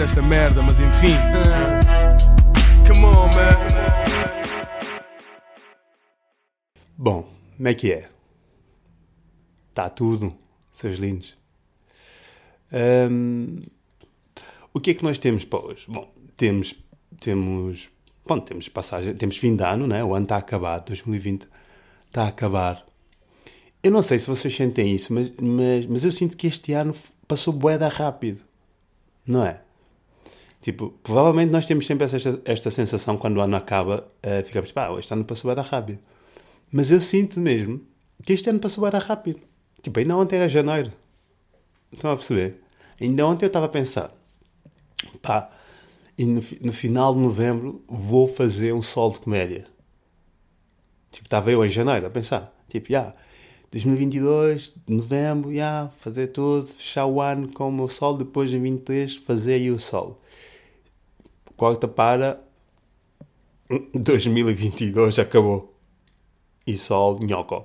esta merda, mas enfim. Come on, man. Bom, como é que é? Está tudo, seus lindos. Hum, o que é que nós temos para hoje? Bom, temos, temos, bom, temos passagem, temos fim de ano, né? O ano está a acabar, 2020 está a acabar. Eu não sei se vocês sentem isso, mas, mas, mas eu sinto que este ano passou boeda rápido. Não é? Tipo, provavelmente nós temos sempre esta, esta sensação quando o ano acaba, uh, ficamos, pá, este ano passou boeda rápido. Mas eu sinto mesmo que este ano passou boeda rápido. Tipo, ainda ontem era janeiro. Estão a perceber? Ainda ontem eu estava a pensar, pá, e no, no, final de novembro vou fazer um sol de comédia. Tipo, estava eu em janeiro a pensar, tipo, já, yeah, 2022, novembro, já, yeah, fazer tudo, fechar o ano com o meu sol, depois em 23 fazer aí o sol. Corta para 2022, acabou. E sol, nhoco.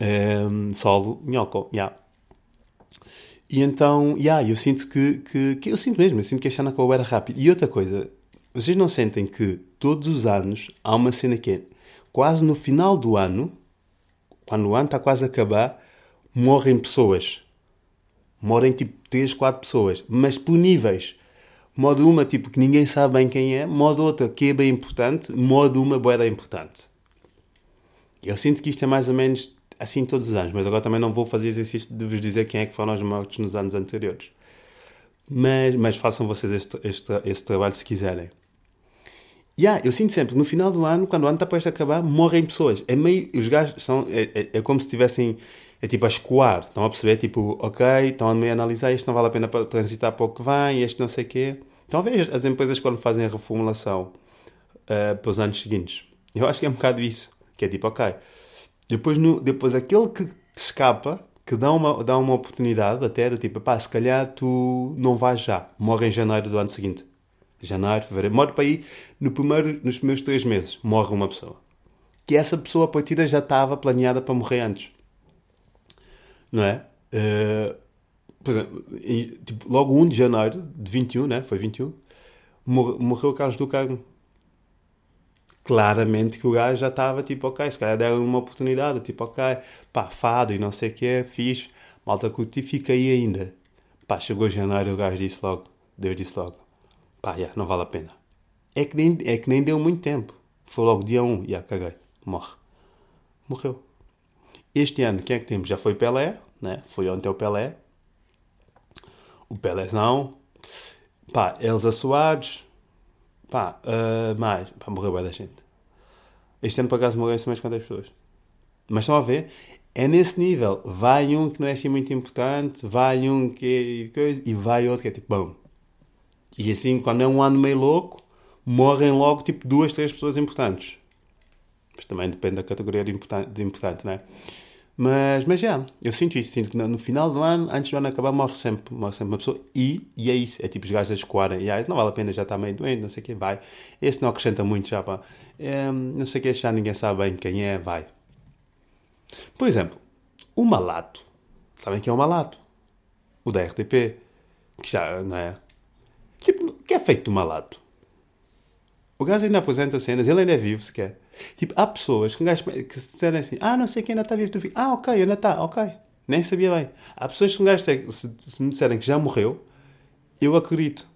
Um, solo, nhoco, já. Yeah. E então, yeah, eu sinto que, que, que, eu sinto mesmo, eu sinto que este ano acabou era rápido. E outra coisa, vocês não sentem que todos os anos há uma cena que é quase no final do ano quando o ano está quase a acabar, morrem pessoas. Morrem tipo 3, 4 pessoas, mas por níveis. Modo uma, tipo, que ninguém sabe bem quem é, modo outra, que é bem importante, modo uma, boeda importante. Eu sinto que isto é mais ou menos assim todos os anos, mas agora também não vou fazer exercício de vos dizer quem é que foram os mortos nos anos anteriores. Mas, mas façam vocês este, este, este trabalho se quiserem. Yeah, eu sinto sempre, no final do ano, quando o ano está prestes a acabar, morrem pessoas. É meio. Os gajos são. É, é, é como se estivessem. É tipo a escoar. Estão a perceber? Tipo, ok, estão a analisar. Isto não vale a pena para transitar para o que vem. Este não sei o quê. Então, veja as empresas quando fazem a reformulação uh, para os anos seguintes. Eu acho que é um bocado isso. Que é tipo, ok. Depois, no, depois aquele que, que escapa, que dá uma, dá uma oportunidade até do tipo, pá, se calhar tu não vais já. Morre em janeiro do ano seguinte janeiro, fevereiro, morre para aí no primeiro, nos primeiros três meses, morre uma pessoa. Que essa pessoa, a partida, já estava planeada para morrer antes. Não é? Uh, por exemplo, tipo, logo 1 de janeiro de 21, né? Foi 21, morreu, morreu o Carlos do Carmo. Claramente que o gajo já estava tipo, ok, se calhar deram uma oportunidade, tipo, ok, pá, fado e não sei o que é, fiz, malta curti, fica aí ainda. Pá, chegou janeiro o gajo disse logo, Deus disse logo, pá, yeah, não vale a pena. É que, nem, é que nem deu muito tempo. Foi logo dia 1, yeah, caguei, morre. Morreu. Este ano, quem é que temos? Já foi Pelé, né? Foi ontem o Pelé. O não. Pá, Elza Soares. Pá, uh, mais. Pá, morreu bem da gente. Este ano, por acaso, morreu mais quantas pessoas. Mas estão a ver? É nesse nível. Vai um que não é assim muito importante, vai um que é coisa, e vai outro que é tipo, bom, e assim, quando é um ano meio louco, morrem logo tipo duas, três pessoas importantes. Mas também depende da categoria de importante, de importante não é? Mas, mas já, eu sinto isso. Sinto que no final do ano, antes do ano acabar, morre sempre, morre sempre uma pessoa. E, e é isso. É tipo os gajos a escoarem. E aí, não vale a pena, já está meio doente, não sei o que, vai. Esse não acrescenta muito já, pá. É, não sei o que, já ninguém sabe bem quem é, vai. Por exemplo, o Malato. Sabem quem é o Malato? O da RTP. Que já, não é? Tipo, o que é feito do malato? O gajo ainda apresenta cenas, ele ainda é vivo sequer. Tipo, há pessoas que, gajo, que se disserem assim, ah, não sei quem ainda está vivo, tu fica, ah, ok, ainda está, ok. Nem sabia bem. Há pessoas que um gajo, se, se me disserem que já morreu, eu acredito.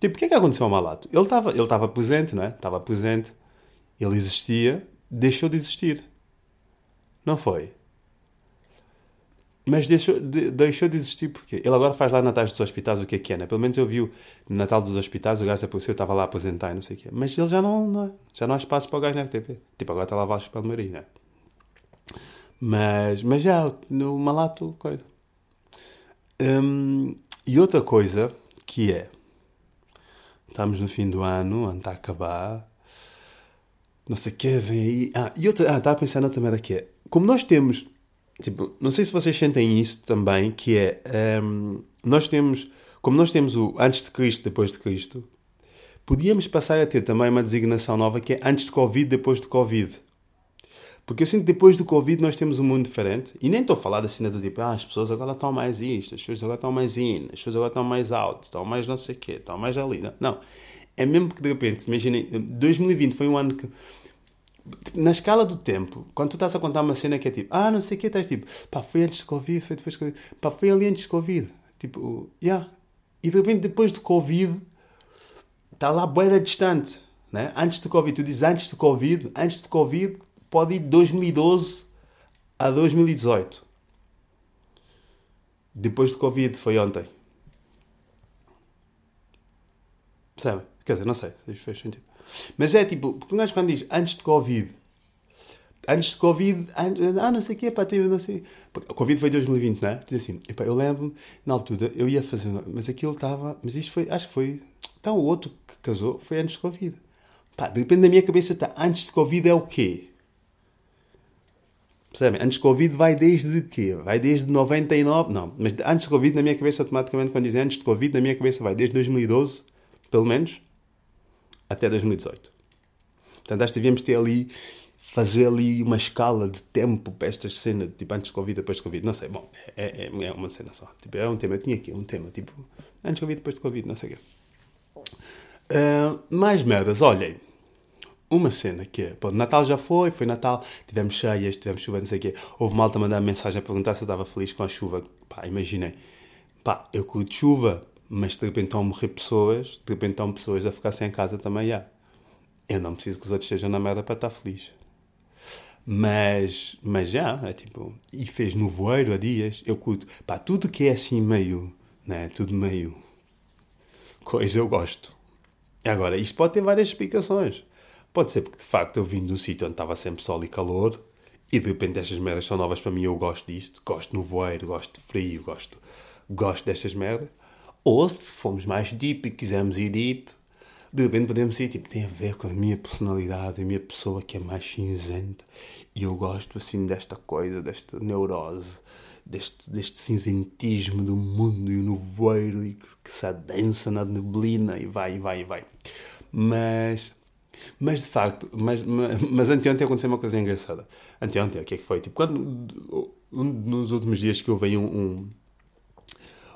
Tipo, o que é que aconteceu ao Malato? Ele estava ele presente, não é? Estava presente. Ele existia, deixou de existir. Não foi? Mas deixou de, deixou de existir porque ele agora faz lá Natais dos Hospitais o que é que é, né? Pelo menos eu vi o Natal dos Hospitais, o gajo apareceu, eu estava lá a apresentar e não sei o que Mas ele já não, não, já não há espaço para o gajo na RTP. Tipo, agora está lá Vasco Palmeirinho, né? Mas, mas já, no malato, coisa. Hum, e outra coisa que é, estamos no fim do ano, o ano está a acabar, não sei o que, vem aí. Ah, e outra, ah, estava a pensar noutra merda que é, como nós temos Tipo, não sei se vocês sentem isso também, que é, um, ehm, nós temos, como nós temos o antes de Cristo, depois de Cristo, podíamos passar a ter também uma designação nova que é antes de Covid, depois de Covid. Porque eu sinto que depois do Covid nós temos um mundo diferente. E nem estou a falar da cena do tipo, ah, as pessoas agora estão mais isto, as pessoas agora estão mais in, as pessoas agora estão mais out, estão mais não sei o quê, estão mais ali. Não. É mesmo que de repente, imaginem, 2020 foi um ano que. Na escala do tempo, quando tu estás a contar uma cena que é tipo, ah, não sei o quê, estás tipo, pá, foi antes do Covid, foi depois do Covid, pá, foi ali antes do Covid. Tipo, yeah. E de repente, depois do Covid, está lá boeda distante. Né? Antes do Covid, tu dizes antes do Covid, antes do Covid, pode ir de 2012 a 2018. Depois do Covid foi ontem. Percebe? Quer dizer, não sei fez sentido. Mas é tipo, porque gajo quando diz antes de Covid, antes de Covid, an- ah, não sei o quê, pá, teve, não sei. Porque O Covid foi em 2020, não é? Diz assim, epá, eu lembro-me, na altura, eu ia fazer, mas aquilo estava, mas isto foi, acho que foi, então o outro que casou foi antes de Covid. Pá, depende da minha cabeça, está, antes de Covid é o quê? Percebem? Antes de Covid vai desde quê? Vai desde 99? Não, mas antes de Covid, na minha cabeça, automaticamente, quando dizem antes de Covid, na minha cabeça vai desde 2012, pelo menos, até 2018. Portanto, acho que devíamos ter ali, fazer ali uma escala de tempo para estas cenas, tipo antes de Covid, depois de Covid. Não sei, bom, é, é, é uma cena só. Tipo, é um tema, eu tinha aqui um tema, tipo, antes de Covid, depois de Covid, não sei o quê. Ah, mais merdas, olhem. Uma cena que é, pô, Natal já foi, foi Natal, tivemos cheias, tivemos chuva, não sei o quê. Houve malta mandar mensagem a perguntar se eu estava feliz com a chuva. Pá, imaginei. Pá, eu curto chuva, mas de repente estão a morrer pessoas, de repente estão pessoas a ficar sem casa também, já. Eu não preciso que os outros estejam na merda para estar feliz. Mas, mas já, é tipo, e fez nevoeiro há dias, eu curto. Pá, tudo que é assim meio, né, tudo meio coisa eu gosto. Agora, isto pode ter várias explicações. Pode ser porque, de facto, eu vim de um sítio onde estava sempre sol e calor e, de repente, estas merdas são novas para mim eu gosto disto. Gosto no voeiro, gosto de frio, gosto, gosto destas merdas. Ou, se fomos mais deep e quisermos ir deep, de repente podemos ir, tipo, tem a ver com a minha personalidade, a minha pessoa que é mais cinzenta. E eu gosto, assim, desta coisa, desta neurose, deste, deste cinzentismo do mundo e o nevoeiro e que, que se adensa na neblina e vai, e vai, e vai. Mas, mas de facto, mas, mas, mas anteontem aconteceu uma coisa engraçada. Anteontem, o que é que foi? Tipo, quando, um, nos últimos dias que eu veio um, um,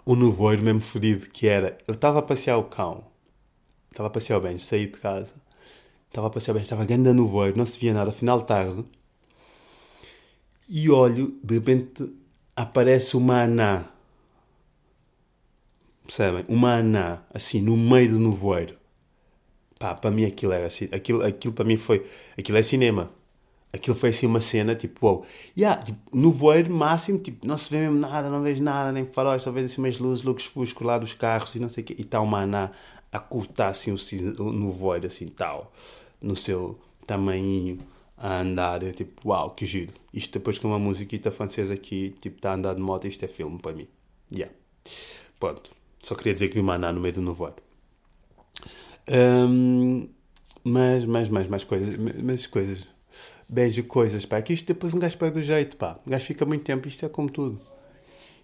um nevoeiro mesmo fodido, que era, eu estava a passear o cão, estava a passear o bem, saí de casa, estava a passear o bem, estava grande nevoeiro, não se via nada, final de tarde, e olho, de repente aparece uma anã. Percebem? Uma anã, assim, no meio do nevoeiro. Pá, para mim aquilo era assim. Aquilo, aquilo para mim foi. Aquilo é cinema. Aquilo foi assim uma cena, tipo, wow. Yeah, tipo, no voeiro máximo, tipo, não se vê mesmo nada, não vejo nada, nem faróis, só vejo assim umas luzes, looks fuscos lá dos carros e não sei o quê. E está uma anã a cortar assim o, o- no voeiro, assim, tal, no seu tamanhinho, a andar. Eu tipo, uau, que giro. Isto depois com uma musiquita francesa aqui, tipo, está a andar de moto, isto é filme para mim. Yeah. Pronto. Só queria dizer que vi uma anã no meio do nevoeiro. Hum, mas, mais, mais, mais coisas. Mais coisas. Beijo, coisas, pá. Que isto depois um gajo perde o jeito, pá. Um gajo fica muito tempo. Isto é como tudo.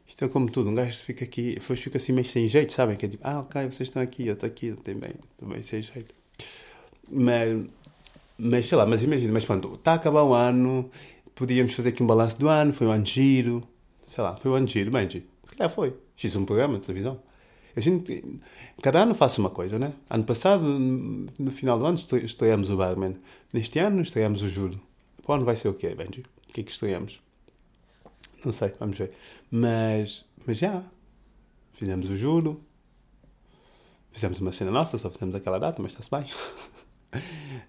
Isto é como tudo. Um gajo fica aqui, depois fica assim meio sem jeito, sabem? Que é tipo, ah, ok, vocês estão aqui, eu estou aqui, estou bem sem jeito. Mas, mas sei lá, mas imagina, mas pronto, está a acabar o ano, podíamos fazer aqui um balanço do ano, foi um ano giro, sei lá, foi um ano giro, giro. Se calhar foi. Fiz um programa de televisão. Sinto que cada ano faço uma coisa, né? Ano passado, no final do ano, estre- estreamos o Barman. Neste ano, estreamos o Juro. O ano vai ser o quê, Benji? O que é que estreamos? Não sei, vamos ver. Mas, mas já. Fizemos o Juro. Fizemos uma cena nossa, só fizemos aquela data, mas está-se bem.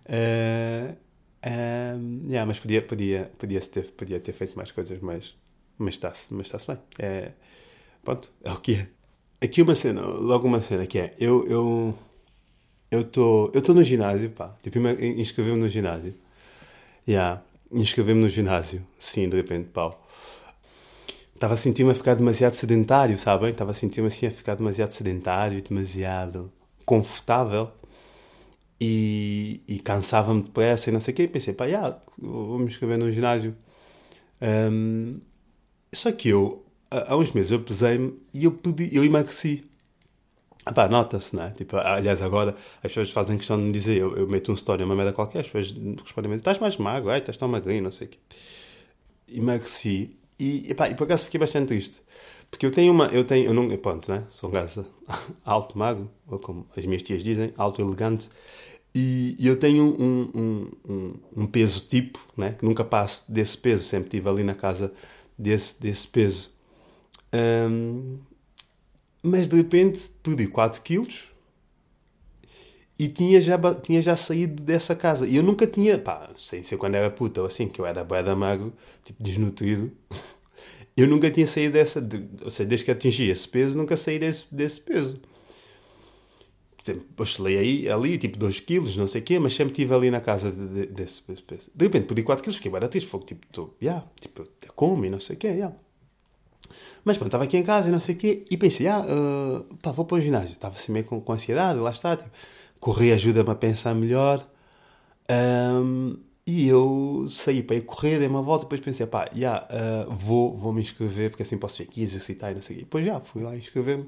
Eh, ehm, yeah, mas podia, podia, podia, ter, podia ter feito mais coisas, mas, mas está-se mas está bem. É, pronto, é o que é. Aqui uma cena, logo uma cena que é, eu eu eu tô, tô no ginásio, pá. Tipo, inscrevi-me no ginásio. Yeah, inscrevi-me no ginásio. Sim, de repente, pau. Estava a sentir-me a ficar demasiado sedentário, sabem? Estava a sentir-me assim a ficar demasiado sedentário, demasiado confortável. E, e cansava-me depressa e não sei o quê. E pensei, pá, yeah, vou me inscrever no ginásio. Ahm, só que eu, há uns meses, eu pesei-me e eu, pedi, eu emagreci. Ah pá, nota-se, não é? Tipo, aliás, agora as pessoas fazem questão de me dizer, eu, eu meto um story, uma merda qualquer, as pessoas respondem, estás mais magro, ai, estás tão magrinho, não sei o quê. Emagreci e, epá, e por acaso fiquei bastante triste. Porque eu tenho uma, eu tenho, eu não, pronto, né? Sou um gajo alto, magro, ou como as minhas tias dizem, alto, elegante, e, e eu tenho um, um, um, um, peso tipo, né? Que nunca passo desse peso, sempre estive ali na casa desse, desse peso. Um, mas de repente perdi 4 quilos e tinha já, tinha já saído dessa casa. E eu nunca tinha, pá, sei ser quando era puta ou assim, que eu era bué da magro, tipo desnutrido. Eu nunca tinha saído dessa, de, ou seja, desde que atingi esse peso, nunca saí desse, desse peso. Sempre oscilei aí, ali, tipo 2 quilos, não sei o quê, mas sempre estive ali na casa de, de, desse peso. De repente perdi 4 quilos, fiquei triste, foi tipo, tô, yeah, tipo, como e não sei o quê, yeah. Mas pronto, estava aqui em casa e não sei o quê, e pensei, ah, uh, pá, vou para o ginásio. Estava assim meio com, com ansiedade, lá está, tipo, correr ajuda-me a pensar melhor. Um, e eu saí para ir correr, dei uma volta, depois pensei, pá, yeah, uh, vou, vou me inscrever, porque assim posso vir aqui exercitar e não sei o quê. E depois já, fui lá inscrever-me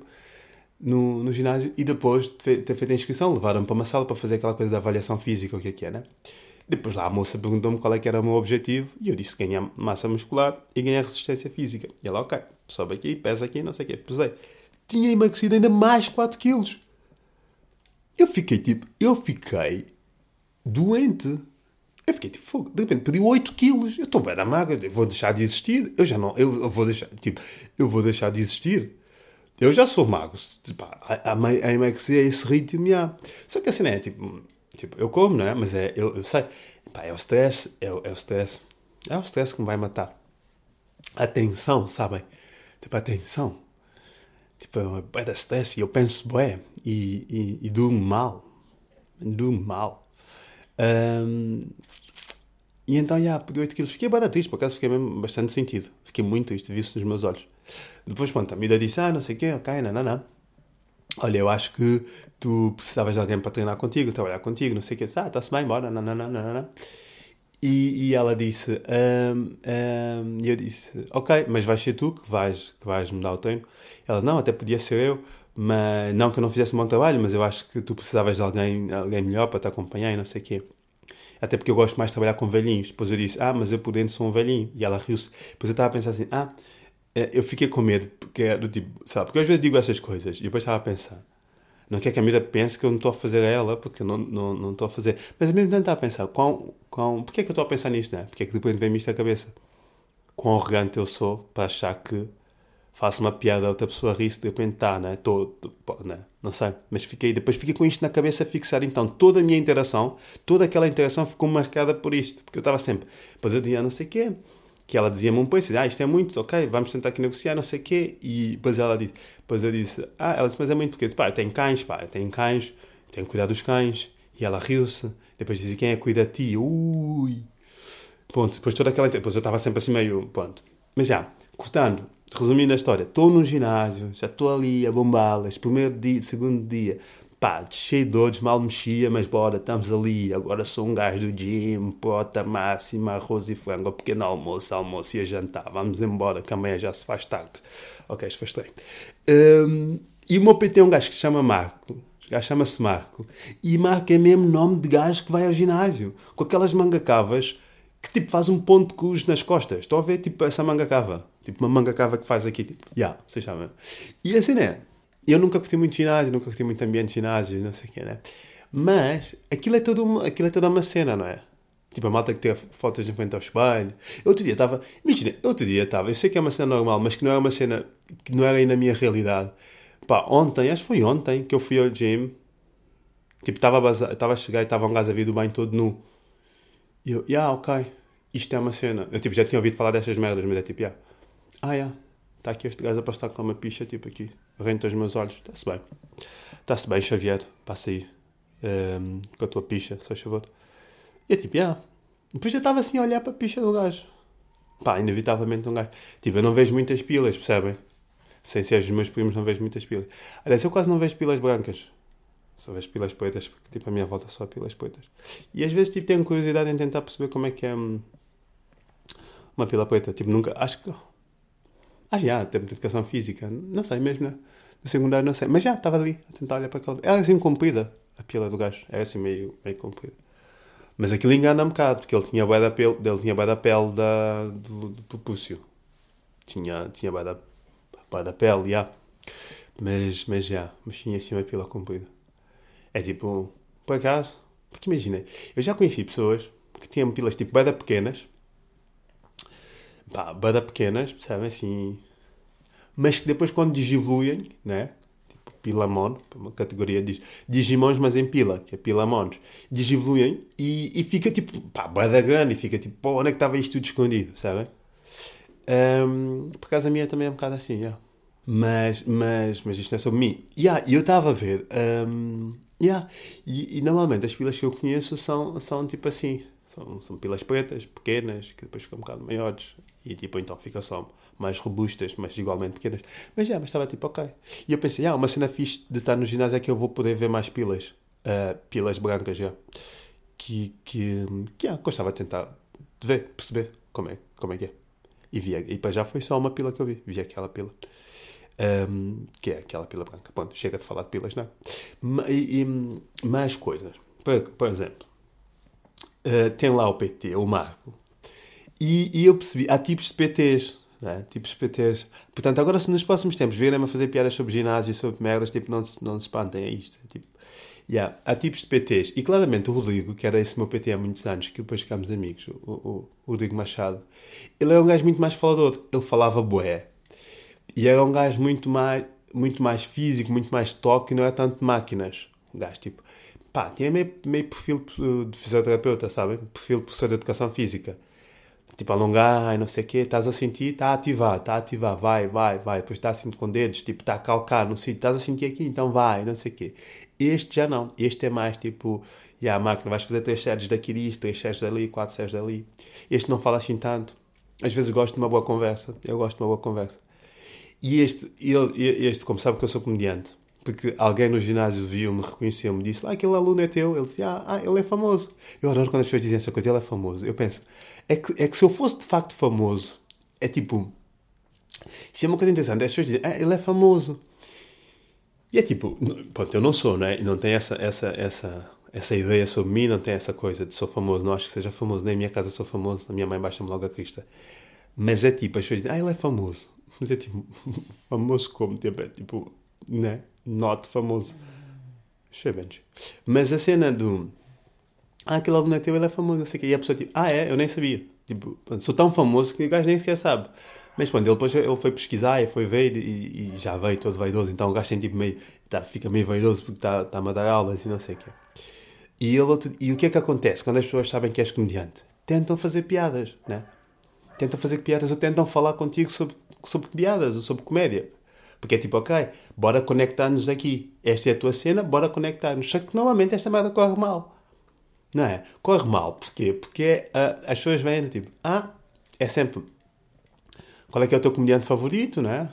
no, no ginásio e depois de ter feito a inscrição, levaram-me para uma sala para fazer aquela coisa da avaliação física, o que é que é, né? Depois lá a moça perguntou-me qual é que era o meu objetivo e eu disse ganhar massa muscular e ganhar resistência física. E ela, ok, sobe aqui, pesa aqui, não sei o quê. Pesei. Tinha emagrecido ainda mais 4 quilos. Eu fiquei tipo, eu fiquei doente. Eu fiquei tipo, fogo. De repente pedi 8 quilos. Eu estou bem na magra, eu vou deixar de existir. Eu já não, eu, vou deixar, tipo, eu vou deixar de existir. Eu já sou magro. Tipo, a, a, a emagrecer a esse ritmo, já. Só que assim, é tipo, tipo, eu como, não é? Mas é, eu, eu sei. Pá, é o stress, é, é o stress. É o stress que me vai matar. A tensão, sabem? Tipo, a tensão. Tipo, é da stress e eu penso, bué, e, e, e durmo mal. Durmo mal. Um, e então, já, yeah, 8 quilos. Fiquei bem triste, por acaso fiquei mesmo bastante sentido. Fiquei muito triste, vi-se nos meus olhos. Depois, pronto, a Mida disse, ah, não sei o quê, ok, não, não, não. Olha, eu acho que tu precisavas de alguém para treinar contigo, trabalhar contigo, não sei o quê. Ah, está-se bem, bora, não, não, não, não, não. E, e ela disse, um, um, e eu disse, ok, mas vais ser tu que vais, que vais me dar o treino? Ela, não, até podia ser eu, mas não que eu não fizesse um bom trabalho, mas eu acho que tu precisavas de alguém, alguém melhor para te acompanhar e não sei o quê. Até porque eu gosto mais de trabalhar com velhinhos. Depois eu disse, ah, mas eu por dentro sou um velhinho. E ela riu-se. Depois eu estava a pensar assim, ah, eh, eu fiquei com medo, porque é do tipo, sabe? Porque às vezes digo essas coisas e depois estava a pensar, não quer que a Mira pense que eu não estou a fazer a ela, porque eu não, não, não estou a fazer. Mas ao mesmo tempo estava a pensar, quão, quão, porquê é que eu estou a pensar nisto, né? Porquê é que depois vem-me isto à cabeça? Quão arrogante eu sou para achar que faço uma piada, outra pessoa ri-se, de repente está, né? Tô, né? Não sei. Mas fiquei, depois fiquei com isto na cabeça fixar. Então, toda a minha interação, toda aquela interação ficou marcada por isto. Porque eu estava sempre, depois eu dizia não sei o quê, que ela dizia-me um preço, ah, isto é muito, ok, vamos tentar aqui negociar, não sei o quê. E depois ela disse, depois eu disse, ah, ela disse, mas é muito porque eu disse, pá, eu tenho cães, pá, eu tenho cães, tenho que cuidar dos cães. E ela riu-se. Depois dizia, quem é que cuida de ti? Ui. Ponto. Depois toda aquela. Depois eu estava sempre assim meio. Ponto. Mas já, cortando, resumindo a história, estou no ginásio, já estou ali a bombá-las, primeiro dia, segundo dia, pá, cheio de dores, mal mexia, mas bora, estamos ali, agora sou um gajo do gym, pota máxima, arroz e frango, pequeno almoço, almoço e a jantar, vamos embora, que amanhã já se faz tarde. Ok, isto foi estranho. Um, e o meu PT é um gajo que se chama Marco, gajo chama-se Marco, e Marco é mesmo nome de gajo que vai ao ginásio, com aquelas mangacavas que tipo faz um ponto de cruz nas costas. Estão a ver tipo essa manga cava? Tipo uma manga cava que faz aqui, tipo, já, yeah, vocês sabem. E assim, né? Eu nunca curti muito ginásio, nunca curti muito ambiente de ginásio, não sei o quê, né? Mas aquilo é, todo uma, aquilo é toda uma cena, não é? Tipo, a malta que teve fotos em frente ao espelho. Outro dia estava. Imagina, outro dia estava. Eu sei que é uma cena normal, mas que não é uma cena. que não era aí na minha realidade. Pá, ontem, acho que foi ontem que eu fui ao gym. Tipo, estava a, chegar e estava um gajo a vir do banho todo nu. E eu, yeah, ok, isto é uma cena. Eu tipo, já tinha ouvido falar destas merdas, mas é tipo, yeah. ah, yeah, está aqui este gajo a passar com uma picha, tipo aqui, renta os meus olhos, está-se bem. Está-se bem, Xavier, passa aí um, ehm, com a tua picha, se faz favor. E é tipo, yeah. Depois já estava assim a olhar para a picha do gajo. Pá, inevitavelmente um gajo. Tipo, eu não vejo muitas pilas, percebem? Sem ser os meus primos, não vejo muitas pilas. Aliás, eu quase não vejo pilas brancas. Só vejo pilas pretas, porque tipo, a minha volta só há pilas pretas. E às vezes tipo, tenho curiosidade em tentar perceber como é que é hum, uma pila preta. Tipo, nunca. Acho que. Ah, já, tempo de educação física. Não sei mesmo, né? No secundário não sei. Mas já, estava ali a tentar olhar para aquela. Era assim comprida, a pila do gajo. Era assim meio, meio comprida. Mas aquilo engana um bocado, porque ele tinha bué da pele, ele tinha bué da pele da, do, do propúcio. Tinha, tinha bué da, bué da pele, já. Mas, mas já, mas tinha assim uma pila comprida. É tipo, por acaso, porque imagina, eu já conheci pessoas que tinham pilas tipo bué da pequenas, pá, bué da pequenas, percebem, assim, mas que depois quando desevoluem, né? Tipo Pilamon, uma categoria diz Digimons, mas em pila, que é Pilamons, desevoluem e, e fica tipo, pá, bada grande, e fica tipo, pô, onde é que estava isto tudo escondido, sabem? Um, por causa minha também é um bocado assim, yeah. mas, mas, mas isto é sobre mim. E yeah, eu estava a ver, um, yeah, e, e, normalmente as pilas que eu conheço são, são tipo assim, são, são pilas pretas, pequenas, que depois ficam um bocado maiores, e tipo, então fica só mais robustas, mas igualmente pequenas. Mas já, mas estava tipo, ok. E eu pensei, ah, uma cena fixe de estar no ginásio é que eu vou poder ver mais pilas. Uh, pilas brancas já. Que, que, que ah, gostava de tentar de ver, perceber como é, como é que é. E, via, e depois já foi só uma pila que eu vi. Vi aquela pila. Um, que é aquela pila branca. Pronto, chega de falar de pilas, não é? E, e mais coisas. Por, por exemplo, uh, tem lá o PT, o Marco. E, e eu percebi, há tipos de PTs né? Tipos PTs. Portanto, agora se nos próximos tempos virem a fazer piadas sobre ginásio e sobre merdas, tipo, não se, não se espantem, é isto. É tipo, yeah, há tipos de PTs. E claramente o Rodrigo, que era esse meu PT há muitos anos, que depois ficámos amigos, o, o, o Rodrigo Machado, ele é um gajo muito mais falador. Ele falava boé. E era um gajo muito mais, muito mais físico, muito mais toque, não é tanto de máquinas. Um gajo tipo, pá, tinha meio, meio perfil de fisioterapeuta, sabem? Perfil de professor de educação física tipo alongar e não sei o quê, estás a sentir, está a ativar, está a ativar, vai, vai, vai, depois está a sentir com dedos, tipo, está a calcar, não sei, estás a sentir aqui, então vai, não sei o quê. Este já não, este é mais tipo, e yeah, a máquina, vais fazer três séries daqui disto, três séries dali, quatro séries dali. Este não fala assim tanto. Às vezes gosto de uma boa conversa, eu gosto de uma boa conversa. E este, ele, este como sabe que eu sou comediante, porque alguém no ginásio viu-me, reconheceu-me, disse, ah, aquele aluno é teu. Ele disse, ah, ah, ele é famoso. Eu adoro quando as pessoas dizem essa coisa, ele é famoso. Eu penso, é que, é que se eu fosse de facto famoso, é tipo. Isso é uma coisa interessante. As pessoas dizem, ah, ele é famoso. E é tipo, pronto, eu não sou, não é? Não tem essa, essa, essa, essa ideia sobre mim, não tem essa coisa de sou famoso. Não acho que seja famoso. Nem em minha casa sou famoso. A minha mãe baixa-me logo a crista. Mas é tipo, as pessoas dizem, ah, ele é famoso. Mas é tipo, famoso como? Tipo, é tipo, né? Not famoso. Chebens. Mas a cena do ah, aquele aluno é teu, ele é famoso, não sei o quê. E a pessoa, tipo, ah, é? Eu nem sabia. Tipo, sou tão famoso que o gajo nem sequer sabe. Mas, pronto, ele depois ele foi pesquisar e foi ver e, e já veio todo vaidoso. Então o gajo tem, tipo, meio, tá, fica meio vaidoso porque está tá a dar aulas e não sei o quê. E, ele, e o que é que acontece quando as pessoas sabem que és comediante? Tentam fazer piadas, né? Tentam fazer piadas ou tentam falar contigo sobre, sobre piadas ou sobre comédia. Porque é tipo, ok, bora conectar-nos aqui. Esta é a tua cena, bora conectar-nos. Só que normalmente esta merda corre mal. Não é? Corre mal. Porquê? Porque uh, as pessoas vêm tipo, ah, é sempre. Qual é que é o teu comediante favorito, não é?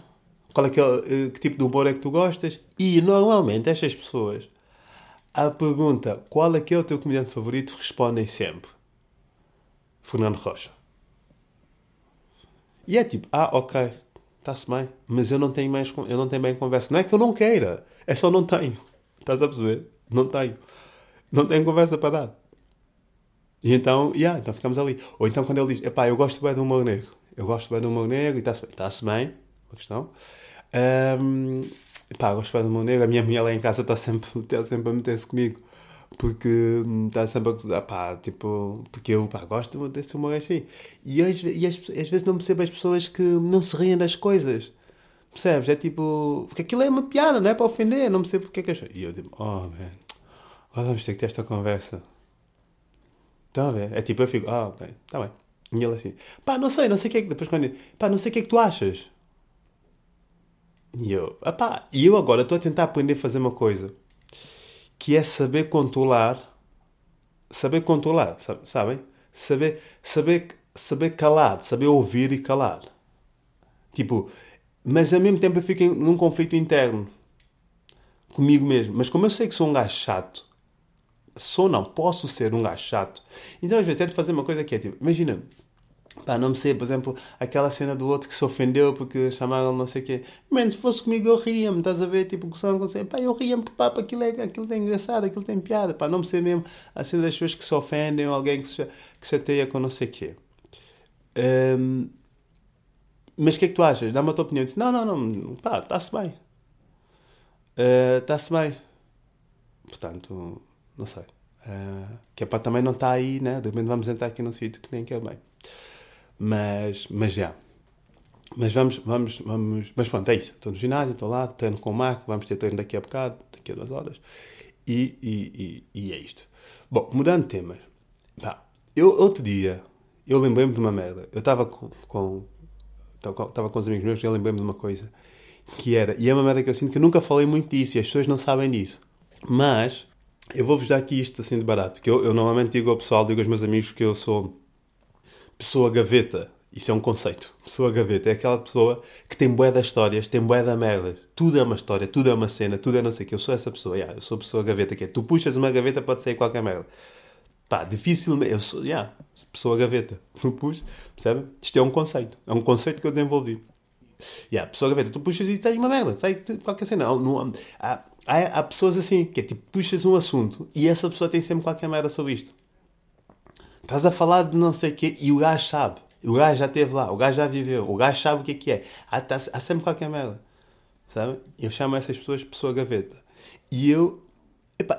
Qual é que, é, uh, que tipo de humor é que tu gostas? E normalmente estas pessoas, à pergunta qual é que é o teu comediante favorito, respondem sempre Fernando Rocha. E é tipo, ah, ok, está-se bem, mas eu não tenho mais, eu não tenho bem conversa. Não é que eu não queira, é só não tenho. Estás a perceber? Não tenho. Não tenho conversa para dar. E então, yeah, então ficamos ali. Ou então quando ele diz, epá, eu gosto bem do humor negro. Eu gosto bem do humor negro e está-se bem. Está-se bem, uma questão. Um, epá, gosto bem do humor negro. A minha mulher lá em casa está sempre, está sempre a meter-se comigo. Porque está sempre a pá, tipo, porque eu pá, gosto desse humor assim. E, às, e às, às vezes não percebo as pessoas que não se riem das coisas. Percebes? É tipo, porque aquilo é uma piada, não é para ofender, não percebo porque é que eu. E eu digo, oh man, agora vamos ter que ter esta conversa. Estão a ver? É tipo, eu fico, ah, ok, está bem. E ele assim, pá, não sei, não sei o que é que. Depois quando ele, pá, não sei o que é que tu achas. E eu, pá, e eu agora estou a tentar aprender a fazer uma coisa que é saber controlar. Saber controlar, sabem? Saber, saber, saber calar, saber ouvir e calar. Tipo, mas ao mesmo tempo eu fico num conflito interno comigo mesmo. Mas como eu sei que sou um gajo chato, sou não, posso ser um gajo chato. Então às vezes tento fazer uma coisa que é tipo, imagina, Pá, não me sei, por exemplo, aquela cena do outro que se ofendeu porque chamaram não sei o quê. Mano, se fosse comigo eu ria-me, estás a ver? Tipo, gostando com você, pá, eu ria-me, pá, aquilo, é, aquilo tem engraçado, aquilo tem piada, pá, não me sei mesmo a cena das pessoas que se ofendem ou alguém que se, que se chateia com não sei o quê. Um, mas o que é que tu achas? Dá-me a tua opinião. Disse, não, não, não, pá, está-se bem. Está-se uh, bem. Portanto, não sei. Uh, que é para também não estar aí, né? De repente vamos entrar aqui num sítio que nem quer bem. Mas, mas já. Mas vamos, vamos, vamos. Mas pronto, é isso. Estou no ginásio, estou lá, treino com o Marco, vamos ter treino daqui a bocado, daqui a duas horas. E, e, e, e é isto. Bom, mudando de temas. Pá, eu, outro dia, eu lembrei-me de uma merda. Eu estava com, com. Estava com os amigos meus e eu lembrei-me de uma coisa. Que era. E é uma merda que eu sinto que eu nunca falei muito disso e as pessoas não sabem disso. Mas. Eu vou-vos dar aqui isto assim de barato. Que eu, eu normalmente digo ao pessoal, digo aos meus amigos que eu sou pessoa gaveta. Isso é um conceito. Pessoa gaveta é aquela pessoa que tem bué das histórias, tem bué da merda. Tudo é uma história, tudo é uma cena, tudo é não sei o que. Eu sou essa pessoa, yeah, eu sou pessoa gaveta, que é tu puxas uma gaveta, pode sair qualquer merda. Pá, dificilmente. Eu sou, yeah, pessoa gaveta. Tu puxas, percebe? Isto é um conceito. É um conceito que eu desenvolvi. Yeah, pessoa gaveta, tu puxas e sai uma merda, sai qualquer cena. Não, não, há, há pessoas assim, que é tipo, puxas um assunto e essa pessoa tem sempre qualquer merda sobre isto. Estás a falar de não sei o quê e o gajo sabe. O gajo já esteve lá, o gajo já viveu, o gajo sabe o que é que é. Há, tá, há sempre qualquer merda. Sabe? Eu chamo essas pessoas pessoa gaveta. E eu,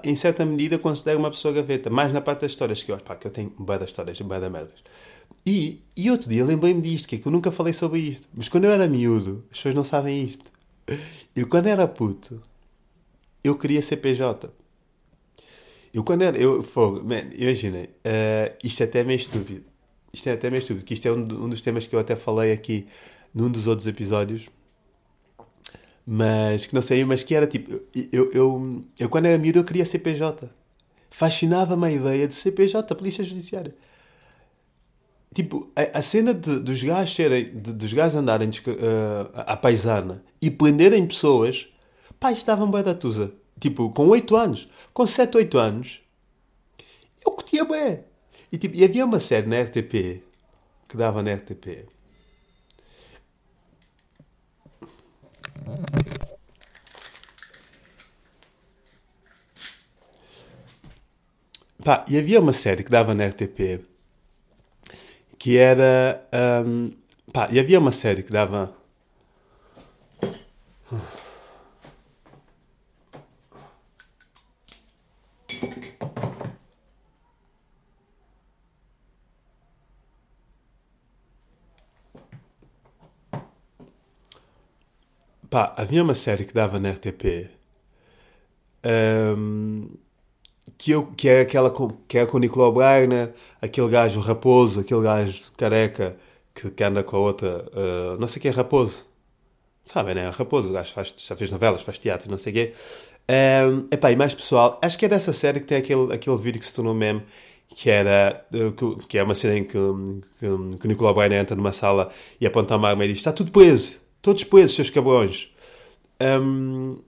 em certa medida, considero uma pessoa gaveta. Mais na parte das histórias, que eu, epá, que eu tenho bué histórias, bué da merdas. E, e outro dia lembrei-me disto, que, é que eu nunca falei sobre isto. Mas quando eu era miúdo, as pessoas não sabem isto. Eu, quando era puto, eu queria ser PJ. Eu quando era. Eu, fogo, man, imaginem, uh, isto é até meio estúpido. Isto é até meio estúpido, que isto é um, um dos temas que eu até falei aqui num dos outros episódios. Mas que não sei, mas que era tipo. Eu, eu, eu, eu quando era miúdo eu queria ser PJ. Fascinava-me a ideia de ser PJ, Polícia Judiciária. Tipo, a, a cena de, dos gajos serem. De, dos gajos andarem uh, à paisana e prenderem pessoas. Pá, estavam bem da tusa. Tipo, com 8 anos. Com 7, 8 anos. Eu curtia bem. E, tipo, e havia uma série na RTP. Que dava na RTP. Pá, e havia uma série que dava na RTP que era. Um, pá, e havia uma série que dava. Pá, havia uma série que dava na RTP um, que, eu, que é aquela com, que é com o Nicolau Breiner, aquele gajo raposo, aquele gajo careca que, que anda com a outra, uh, não sei o que é raposo. Sabem, né? Raposo, o gajo faz, já fez novelas, faz teatro, não sei o quê. Um, epá, e mais pessoal, acho que é dessa série que tem aquele, aquele vídeo que se tornou meme, que era que, que é uma cena em que, que, que o Nicolau Breiner entra numa sala e aponta uma arma e diz: Está tudo preso Todos presos, seus cabrões. Um,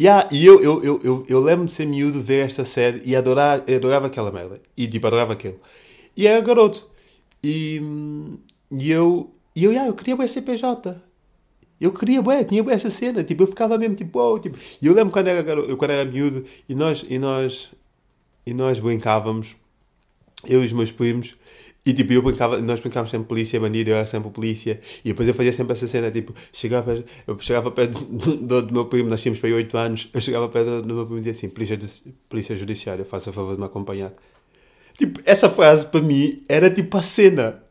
yeah, e eu, eu, eu, eu, eu lembro-me de ser miúdo ver esta série e adorar, adorava aquela merda. E tipo, adorava aquilo. E era garoto. E, e eu, e eu, yeah, eu queria o SCPJ. Eu queria, bué, tinha essa cena. Tipo, eu ficava mesmo tipo, oh, tipo. E eu lembro quando era, garoto, quando era miúdo e nós, e nós, e nós brincávamos, eu e os meus primos, e tipo, eu brincava, nós brincávamos sempre polícia, bandido, eu era sempre polícia. E depois eu fazia sempre essa cena, tipo, chegava, eu chegava perto do, do, do meu primo, nós tínhamos para aí 8 anos, eu chegava perto do meu primo e dizia assim, polícia, polícia judiciária, faça a favor de me acompanhar. Tipo, essa frase para mim era tipo a cena.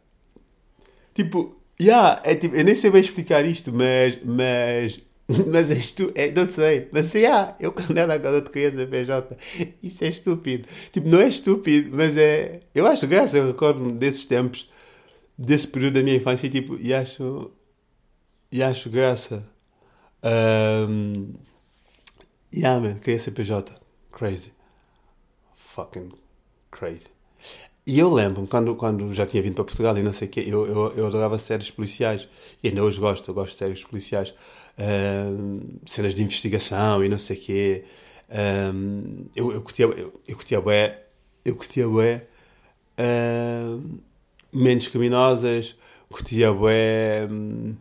Tipo, yeah, é, tipo, eu nem sei bem explicar isto, mas, mas Mas é estúpido, é, não sei, mas sei, ah, eu quando era garoto criança PJ, isso é estúpido. Tipo, não é estúpido, mas é. Eu acho graça, eu recordo-me desses tempos, desse período da minha infância, e tipo, e acho. E acho graça. Um, yeah, man, ser PJ. Crazy. Fucking crazy. E eu lembro-me, quando, quando já tinha vindo para Portugal e não sei o quê, eu, eu, eu adorava séries policiais. E ainda hoje gosto, eu gosto de séries policiais cenas de investigação e não sei o quê. Eu, eu curtia, eu, eu eu curtia bué, uh, mentes criminosas, curtia bué hum,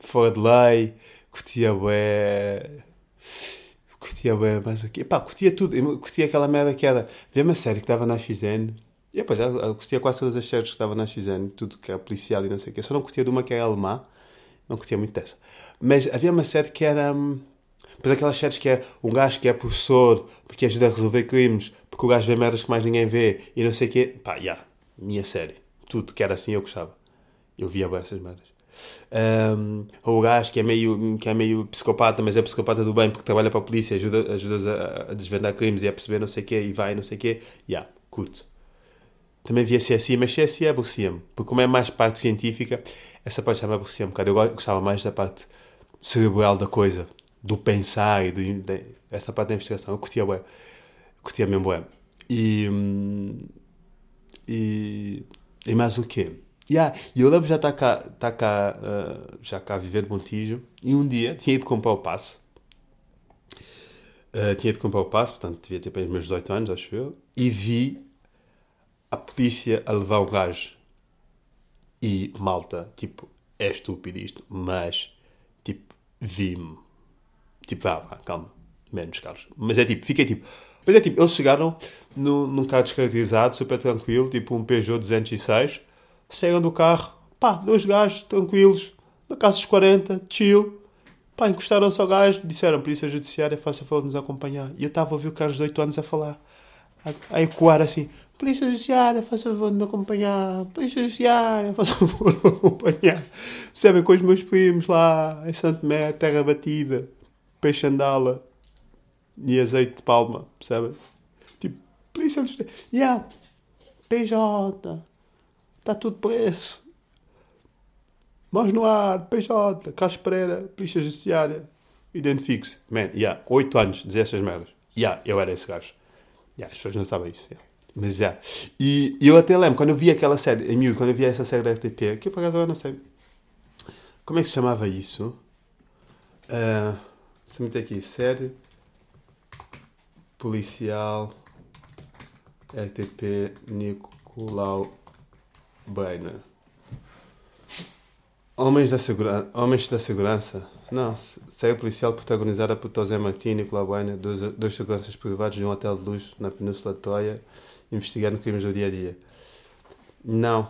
fora de lei, curtia bué curtia bué mais o quê? Pá, curtia tudo, curtia aquela merda que era ver uma série que estava na XN e já eu curtia quase todas as séries que estavam na XN, tudo que era policial e não sei o quê, só não curtia de uma que era alemã, não curtia muito dessa. Mas havia uma série que era. hum, Depois aquelas séries que é um gajo que é professor, porque ajuda a resolver crimes, porque o gajo vê merdas que mais ninguém vê e não sei o quê. Pá, já, minha série. Tudo que era assim eu gostava. Eu via bem essas merdas. Um, ou o gajo que é, meio, que é meio psicopata, mas é psicopata do bem porque trabalha para a polícia, ajuda, ajuda a, a desvendar crimes e a perceber não sei o quê e vai não sei o quê. Já, curto. Também via CSI, mas CSI aborrecia-me. Porque como é mais parte científica, essa parte já me aborrecia um bocado. Eu gostava mais da parte cerebral da coisa. Do pensar e do, de, essa parte da investigação. Eu curtia bué. Curtia mesmo bué. E... hum, E... E mais o quê? Yeah, e eu lembro já estar cá, tá cá, ah, já cá a viver de Montijo. E um dia tinha ido comprar o passe. Ah, tinha ido comprar o passe, portanto devia ter para os meus 18 anos, acho eu. E vi a polícia a levar um gajo. E malta, tipo, é estúpido isto, mas tipo, vi-me. Tipo, ah, vá, calma, menos Carlos. Mas é tipo, fiquei tipo. Mas é tipo, eles chegaram no, num carro descaracterizado, super tranquilo, tipo um Peugeot 206, saíram do carro, pá, dois gajos tranquilos, na casa dos 40, chill, pá, encostaram-se ao gajo, disseram, Polícia Judiciária, faça favor de nos acompanhar. E eu estava a ouvir o Carlos de 8 anos a falar, a, a ecoar assim, Polícia Judiciária, faça favor de me acompanhar, Polícia Judiciária, faça favor de me acompanhar. Percebem, com os meus primos lá, em Santo Tomé, terra batida, peixe andala e azeite de palma, percebem? Tipo, Polícia Judiciária, yeah, PJ, está tudo preso. Mãos no ar, PJ, Carlos Pereira, Polícia Judiciária. Identifique-se. Man, yeah, 8 anos, dizer estas merdas. Yeah, eu era esse gajo. Yeah, as pessoas não sabem isso. yeah. Mas já. E eu até lembro, quando eu vi aquela série, em miúdo, quando eu vi essa série da RTP, que eu por acaso agora não sei. Como é que se chamava isso? Uh, se meter aqui, série policial RTP Nicolau Breiner. Homens da, segura... Homens da Segurança. Não, série policial protagonizada por José Martim e Nicolau Breiner, dois, dois seguranças privados de um hotel de luxo na Península de Troia, investigando crimes do dia a dia. Não.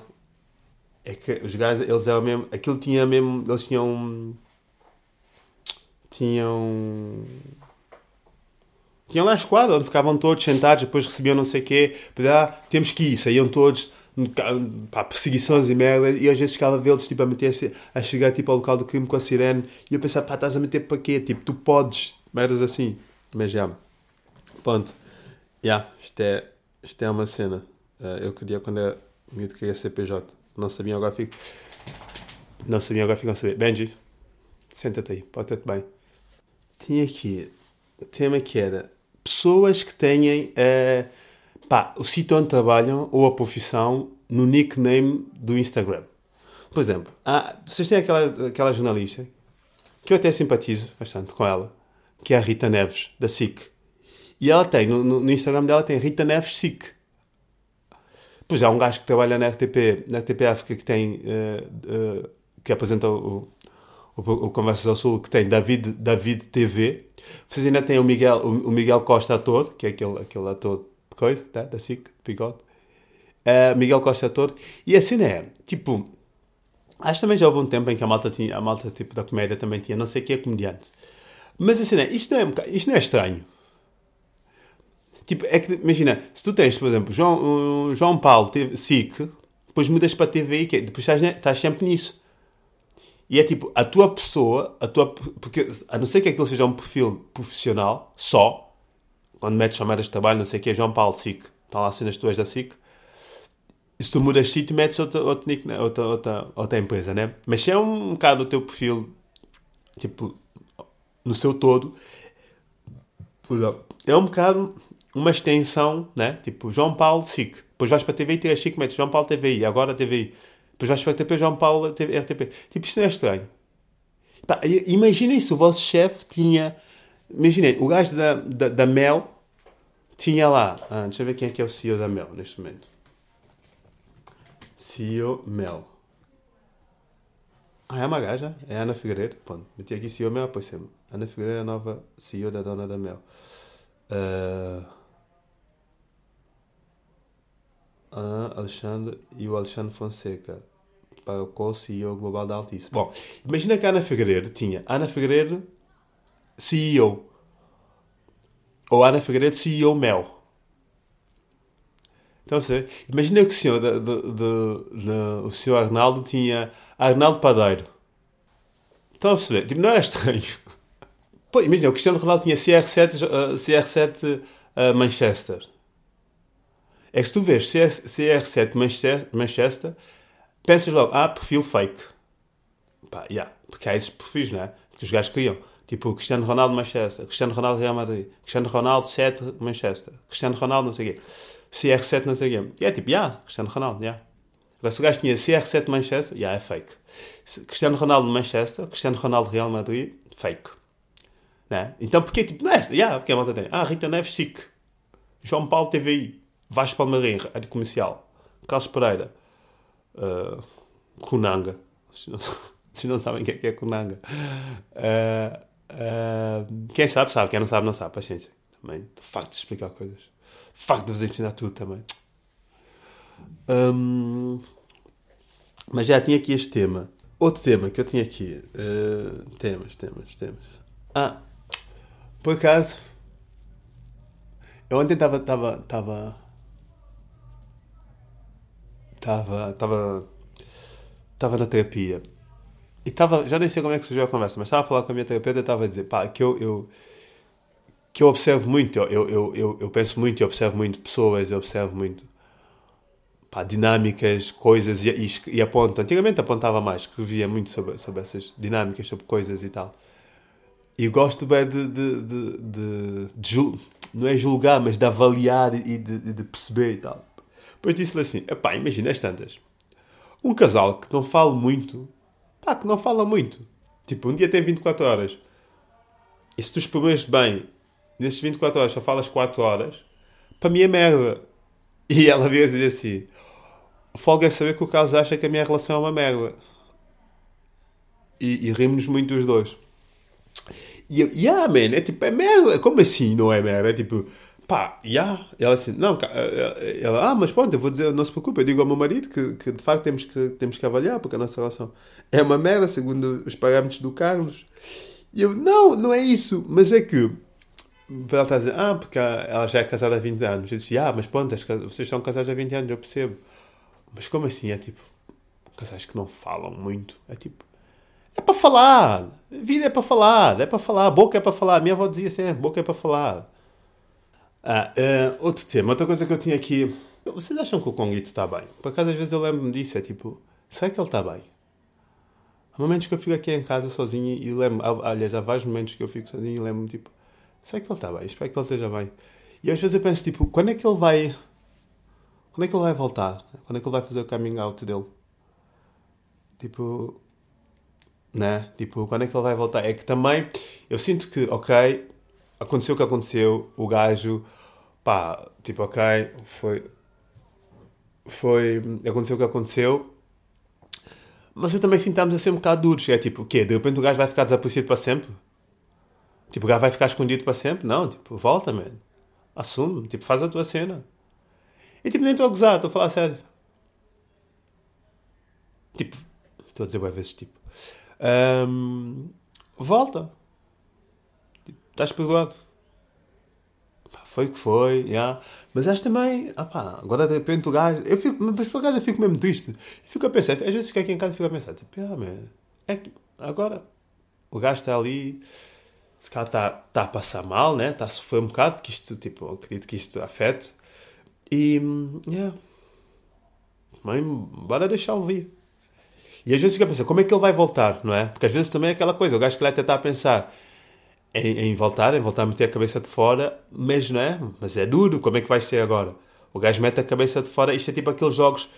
É que os gajos, eles eram mesmo. Aquilo tinha mesmo. Eles tinham. Tinham. Tinham lá a esquadra, onde ficavam todos sentados, depois recebiam não sei o quê. Depois, ah, temos que ir. Saíam todos pá, perseguições e merda, e às vezes ficava a vê-los tipo, a, meter a chegar tipo, ao local do crime com a sirene, e eu pensava, pá, estás a meter para quê? Tipo, tu podes, merdas assim. Mas já, ponto. Já, isto, é, isto é uma cena. Eh, eu queria, quando era miúdo, queria ser PJ. Não sabia, agora fico. Não sabia, agora ficam a saber. Benji, senta-te aí, porta-te bem. Tinha aqui, o tema que era pessoas que eh, pá, o sítio onde trabalham ou a profissão no nickname do Instagram. Por exemplo, há- vocês têm aquela, aquela jornalista que eu até simpatizo bastante com ela, que é a Rita Neves, da SIC. E ela tem, no, no- Instagram dela tem Rita Neves SIC. Pois há um gajo que trabalha na RTP, na RTP África que tem, eh, eh, que apresenta o, o, o Conversas ao Sul, que tem David, David TV. Vocês ainda têm o Miguel, o, o Miguel Costa ator, que é aquele, aquele ator de coisa, tá? da SIC, de bigode. Eh, Miguel Costa ator. E assim é, tipo, acho que também já houve um tempo em que a malta, tinha, a malta tipo, da comédia também tinha, não sei que é comediante. Mas assim é, isto não é, isto não é estranho. Tipo, é que, imagina, se tu tens, por exemplo, João, o João Paulo, TV, SIC, depois mudas para TVI, que depois estás, estás sempre nisso. E é tipo, a tua pessoa, a tua, porque a não ser que aquilo seja um perfil profissional, só, quando metes chamadas de trabalho, não sei o que, é João Paulo, SIC, estão lá cenas tuas da SIC, se tu mudas sítio, metes outra, outra, nick- outra, outra, outra empresa, né? Mas se é um bocado o teu perfil, tipo, no seu todo, é um bocado uma extensão, né? Tipo, João Paulo, SIC. Depois vais para a TVI, tiras SIC, metes João Paulo TVI, agora TVI. Depois vais para a RTP, João Paulo TV, RTP. Tipo, isto não é estranho. Imaginem se o vosso chefe tinha... Imaginem, o gajo da, da, da Mel tinha lá... Ah, deixa eu ver quem é que é o CEO da Mel neste momento. CEO Mel. Ah, é uma gaja? É Ana Figueiredo? Pronto, meti aqui CEO Mel, pois sempre. Ana Figueiredo é a nova CEO da Dona da Mel. Uh... Alexandre e o Alexandre Fonseca para o co-CEO global da Altice. Bom, imagina que a Ana Figueiredo tinha Ana Figueiredo CEO ou Ana Figueiredo CEO Mel. Então, você, imagina que o senhor, de, de, de, o senhor Arnaldo tinha Arnaldo Padeiro. Estão a perceber? Tipo, não é estranho. Pô, imagina, o Cristiano Ronaldo tinha CR7, uh, CR7 uh, Manchester. É que se tu vês CR7 Manchester, pensas logo, ah, perfil fake. Pá, yeah, porque há esses perfis, não é? Que os gajos criam. Tipo, Cristiano Ronaldo Manchester, Cristiano Ronaldo Real Madrid, Cristiano Ronaldo 7 Manchester, Cristiano Ronaldo não sei o quê, CR7 não sei o quê. E é tipo, yeah, Cristiano Ronaldo. Yeah. Agora, se o gajo tinha CR7 Manchester, yeah, é fake. Cristiano Ronaldo Manchester, Cristiano Ronaldo Real Madrid, fake. Né? Então, porque tipo, não é? Yeah, porque a malta tem. Ah, Rita Neves, SIC. João Paulo, TVI. Vasco Palmarim, Rádio Comercial. Carlos Pereira. Uh, Kunanga. Vocês não sabem o que é, que é Kunanga. Uh, uh, quem sabe, sabe. Quem não sabe, não sabe. Paciência. Também. Facto de explicar coisas. Facto de vos ensinar tudo também. Um, mas já tinha aqui este tema. Outro tema que eu tinha aqui. Uh, temas, temas, temas. Ah, por acaso. Eu ontem estava. Estava. Estava. Estava na terapia. E estava. Já nem sei como é que surgiu a conversa, mas estava a falar com a minha terapeuta e estava a dizer, pá, que eu. eu que eu observo muito, eu, eu, eu, eu penso muito, eu observo muito pessoas, eu observo muito pá, dinâmicas, coisas e, e, e, aponto. Antigamente apontava mais, escrevia muito sobre, sobre essas dinâmicas, sobre coisas e tal. E gosto bem de, de, de, de, de não é julgar, mas de avaliar e de, de perceber e tal. Depois disse-lhe assim: pá, imagina as tantas. Um casal que não fala muito, pá, que não fala muito. Tipo, um dia tem 24 horas. E se tu exprimires bem, nesses 24 horas só falas 4 horas, para mim é merda. E ela veio dizer assim: folga é saber que o Carlos acha que a minha relação é uma merda. E, e rimos muito dos dois. E eu, yeah, man, é tipo, é merda. Como assim não é merda? É tipo, pá, yeah. Ela assim, não, eh, eh, ela, ah, mas pronto, eu vou dizer, não se preocupe, eu digo ao meu marido que, que de facto temos que, temos que avaliar, porque a nossa relação é uma merda, segundo os parâmetros do Carlos. E eu, não, não é isso, mas é que. Ela está a dizer, ah, porque ela já é casada há 20 anos. Eu disse, ah, mas pronto, vocês são casados há 20 anos, eu percebo. Mas como assim? É tipo, casais que não falam muito. É tipo, é para falar. Vida é para falar. É para falar. A boca é para falar. A minha avó dizia sempre: boca é para falar. Ah, uh, outro tema, outra coisa que eu tinha aqui. Vocês acham que o Conguito está bem? Por acaso, às vezes eu lembro-me disso. É tipo, será que ele está bem? Há momentos que eu fico aqui em casa sozinho e lembro. Aliás, há vários momentos que eu fico sozinho e lembro-me, tipo, será que ele está bem? Espero que ele esteja bem. E às vezes eu penso, tipo, quando é que ele vai quando é que ele vai voltar? Quando é que ele vai fazer o coming out dele? Tipo. Né? Tipo, quando é que ele vai voltar? É que também eu sinto que, ok, aconteceu o que aconteceu, o gajo, pá, tipo, ok, foi. Foi. Aconteceu o que aconteceu, mas eu também sinto a ser um bocado duros. É tipo, o quê? De repente o gajo vai ficar desaparecido para sempre? Tipo, o gajo vai ficar escondido para sempre? Não, tipo, volta, man. Assume, tipo, faz a tua cena. E tipo, nem estou a gozar, estou a falar sério. Tipo, estou a dizer várias vezes tipo. Um, volta. Estás perdoado. foi o que foi, já. Yeah. Mas acho também, ah agora de repente o gajo. Eu fico, mas por acaso eu fico mesmo triste. Fico a pensar, às vezes fico aqui em casa e fico a pensar, tipo, ah, man, é que agora o gajo está ali, se calhar está, está a passar mal, né? Está a sofrer um bocado, porque isto, tipo, acredito que isto afete. E, yeah. Mãe, bora deixá-lo vir. E às vezes fica a pensar, como é que ele vai voltar, não é? Porque às vezes também é aquela coisa, o gajo que vai tentar pensar em, em, voltar, em voltar a meter a cabeça de fora, mas não é? Mas é duro, como é que vai ser agora? O gajo mete a cabeça de fora, isto é tipo aqueles jogos,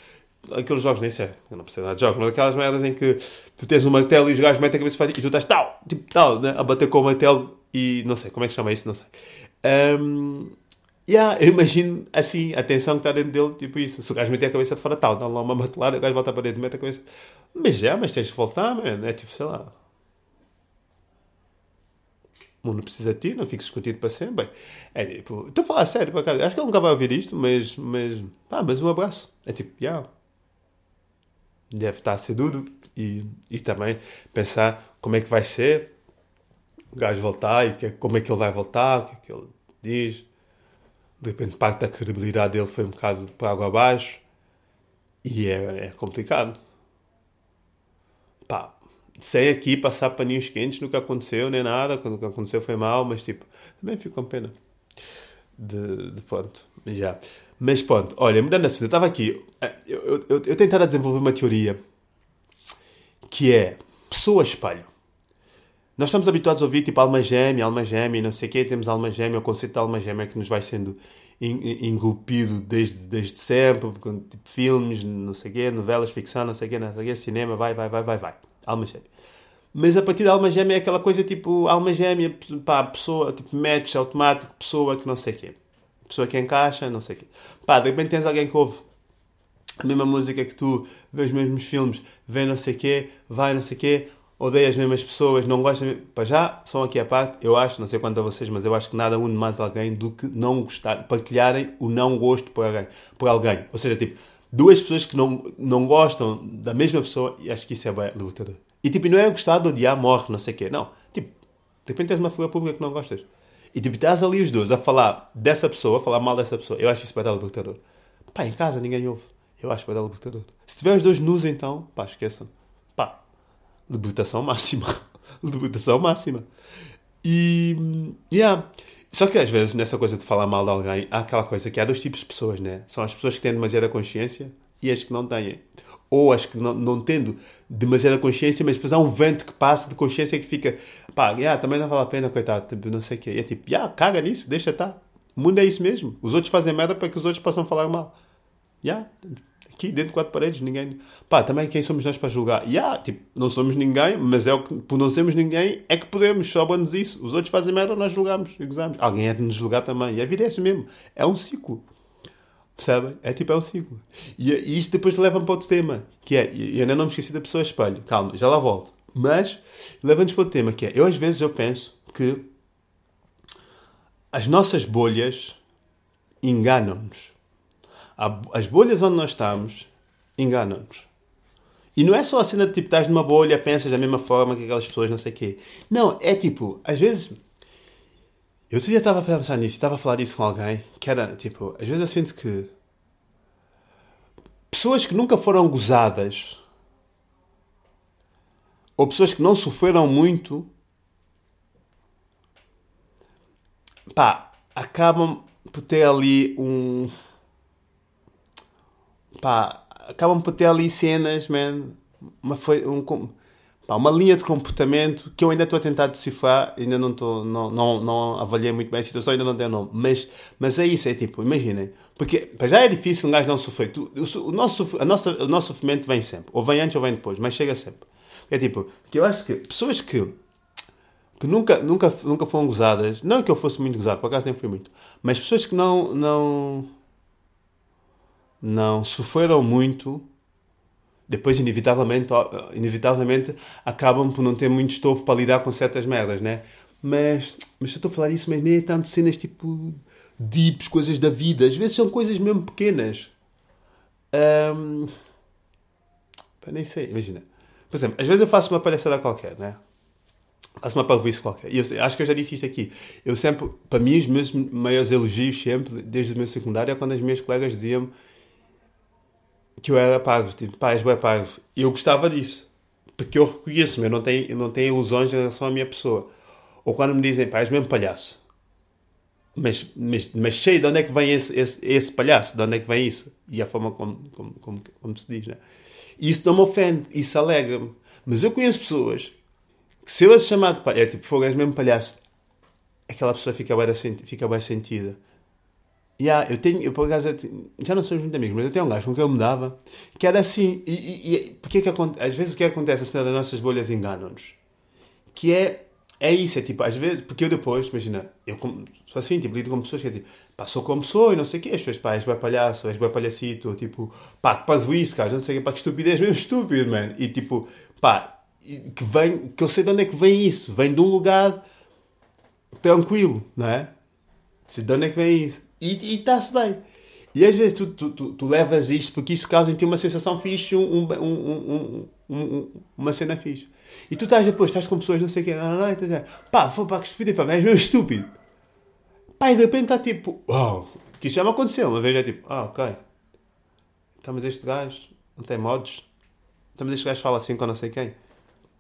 aqueles jogos, nem sei, eu não percebo nada de jogos, mas aquelas merdas em que tu tens um martelo e os gajos metem a cabeça de fora e tu estás tal, tipo tal, né? a bater com o martelo e não sei, como é que chama isso, não sei. Um, Yeah, eu imagino assim, a tensão que está dentro dele, tipo isso. Se o gajo meter a cabeça de fora, tal, dá lá uma batelada, o gajo volta para dentro, mete a cabeça. Mas já, mas tens de voltar, mano. É tipo, sei lá. Mundo precisa de ti, não fiques escondido para sempre. É tipo, estou a falar sério, por acaso. Acho que ele nunca vai ouvir isto, mas, mas, pá, mas um abraço. É tipo, yeah. Deve estar a ser duro e, e também pensar como é que vai ser o gajo voltar e que, como é que ele vai voltar, o que é que ele diz. De repente, parte da credibilidade dele foi um bocado para água abaixo e é, é complicado. Pá, sem aqui passar paninhos quentes, nunca aconteceu nem nada. Quando aconteceu foi mal, mas tipo, também fico com pena. De, de já. Mas pronto, olha, mudando assunto, eu estava aqui, eu, eu, eu, eu tentava desenvolver uma teoria que é pessoa espelho. Nós estamos habituados a ouvir tipo alma gêmea, alma gêmea, não sei o quê, temos alma gêmea, o conceito de alma gêmea que nos vai sendo engolpido desde, desde sempre, tipo filmes, não sei o quê, novelas, ficção, não sei o quê, não sei o quê, cinema, vai, vai, vai, vai, vai, alma gêmea. Mas a partir da alma gêmea é aquela coisa tipo alma gêmea, pá, pessoa, tipo match automático, pessoa que não sei o quê. Pessoa que encaixa, não sei o quê. Pá, de repente tens alguém que ouve a mesma música que tu, vê os mesmos filmes, vê não sei o quê, vai não sei o quê, odeia as mesmas pessoas, não gosta. Para já, só aqui a parte, eu acho, não sei quanto a vocês, mas eu acho que nada une mais alguém do que não gostar, partilharem o não gosto por alguém. Por alguém. Ou seja, tipo, duas pessoas que não, não gostam da mesma pessoa, e acho que isso é bem libertador. E tipo, não é gostar de odiar, morre, não sei o quê. Não. Tipo, de repente tens uma figura pública que não gostas. E tipo, estás ali os dois a falar dessa pessoa, a falar mal dessa pessoa. Eu acho isso bem libertador. Pá, em casa ninguém ouve. Eu acho bem libertador. Se tiver os dois nus, então, pá, esqueçam. Pá, libertação máxima. libertação máxima. E. Yeah. Só que às vezes, nessa coisa de falar mal de alguém, há aquela coisa que há dois tipos de pessoas, né? São as pessoas que têm demasiada consciência e as que não têm. Ou as que não, não tendo demasiada consciência, mas depois há um vento que passa de consciência que fica, pá, yeah, também não vale a pena, coitado, tipo, não sei o quê. E é tipo, yeah, caga nisso, deixa estar. O mundo é isso mesmo. Os outros fazem merda para que os outros possam falar mal. Yeah, aqui dentro de quatro paredes, ninguém. Pá, também quem somos nós para julgar? Yeah, tipo, não somos ninguém, mas é o que, por não sermos ninguém, é que podemos, sobra-nos isso. Os outros fazem merda, nós julgamos gozamos. Alguém é de nos julgar também. E a vida é assim mesmo. É um ciclo. Percebem? É tipo, é um ciclo. E, e isto depois leva-me para outro tema, que é, e ainda não me esqueci da pessoa espelho. Calma, já lá volto. Mas leva-nos para outro tema, que é, eu às vezes eu penso que as nossas bolhas enganam-nos as bolhas onde nós estamos enganam-nos. E não é só a cena de tipo, estás numa bolha, pensas da mesma forma que aquelas pessoas, não sei o quê. Não, é tipo, às vezes. Eu outro dia estava a pensar nisso, estava a falar disso com alguém, que era tipo, às vezes eu sinto que. Pessoas que nunca foram gozadas, ou pessoas que não sofreram muito, pá, acabam por ter ali um pá, acabam por ter ali cenas, man, uma, foi, um, pá, uma linha de comportamento que eu ainda estou a tentar decifrar, ainda não, estou, não, não, não avaliei muito bem a situação, ainda não tenho nome, mas, mas é isso, é tipo, imaginem, porque já é difícil um gajo não sofrer, tu, o, o, nosso, a nossa, o nosso sofrimento vem sempre, ou vem antes ou vem depois, mas chega sempre. É tipo, eu acho que pessoas que que nunca, nunca, nunca foram gozadas, não que eu fosse muito gozado, por acaso nem fui muito, mas pessoas que não, não, não sofreram muito, depois inevitavelmente, inevitavelmente acabam por não ter muito estofo para lidar com certas merdas, né? Mas, mas eu estou a falar isso, mas nem é tanto cenas tipo deeps, coisas da vida. Às vezes são coisas mesmo pequenas. Um, nem sei, imagina. Por exemplo, às vezes eu faço uma palhaçada qualquer, né? Faço uma parvoíce qualquer. E eu acho que eu já disse isto aqui. Eu sempre, para mim, os meus maiores elogios sempre, desde o meu secundário, é quando as minhas colegas diziam que eu era parvo, tipo, pá, és. E eu gostava disso. Porque eu reconheço-me, eu não tenho, eu não tenho ilusões em relação à minha pessoa. Ou quando me dizem, pá, és mesmo palhaço. Mas, mas, mas sei de onde é que vem esse, esse, esse palhaço, de onde é que vem isso. E a forma como, como, como, como se diz, né? E isso não me ofende, isso alegra-me. Mas eu conheço pessoas que se eu as chamar de palhaço, é tipo, fogo, és mesmo palhaço, aquela pessoa fica bem, fica bem sentida. Yeah, eu tenho, eu por acaso, já não somos muito amigos, mas eu tenho um gajo com quem eu me dava que era assim. E, e, e porque é que às vezes o que acontece assim, nossas bolhas enganam-nos? Que é, é isso, é tipo, às vezes, porque eu depois, imagina, eu sou assim, tipo, lido com pessoas que é tipo, pá, sou como sou e não sei o quê. As pessoas, pá, és bem palhaço, és bem palhacito, tipo, pá, que pago isso, cara, não sei o quê, pá, que estupidez mesmo estúpido, man. E tipo, pá, que vem, que eu sei de onde é que vem isso. Vem de um lugar tranquilo, não é? De onde é que vem isso? E está-se bem. E às vezes tu, tu, tu, tu, levas isto porque isso causa em ti uma sensação fixe, um, um, um, uma cena fixe. E tu estás depois, estás com pessoas, não sei o quê, não, não, não, pá, foi para que estúpido, pá, és mesmo estúpido. Pá, e de repente está tipo, uau, que isso já me aconteceu. Uma vez é tipo, ah, ok. Então, mas este gajo não tem modos. Então, mas este gajo fala assim com não sei quem.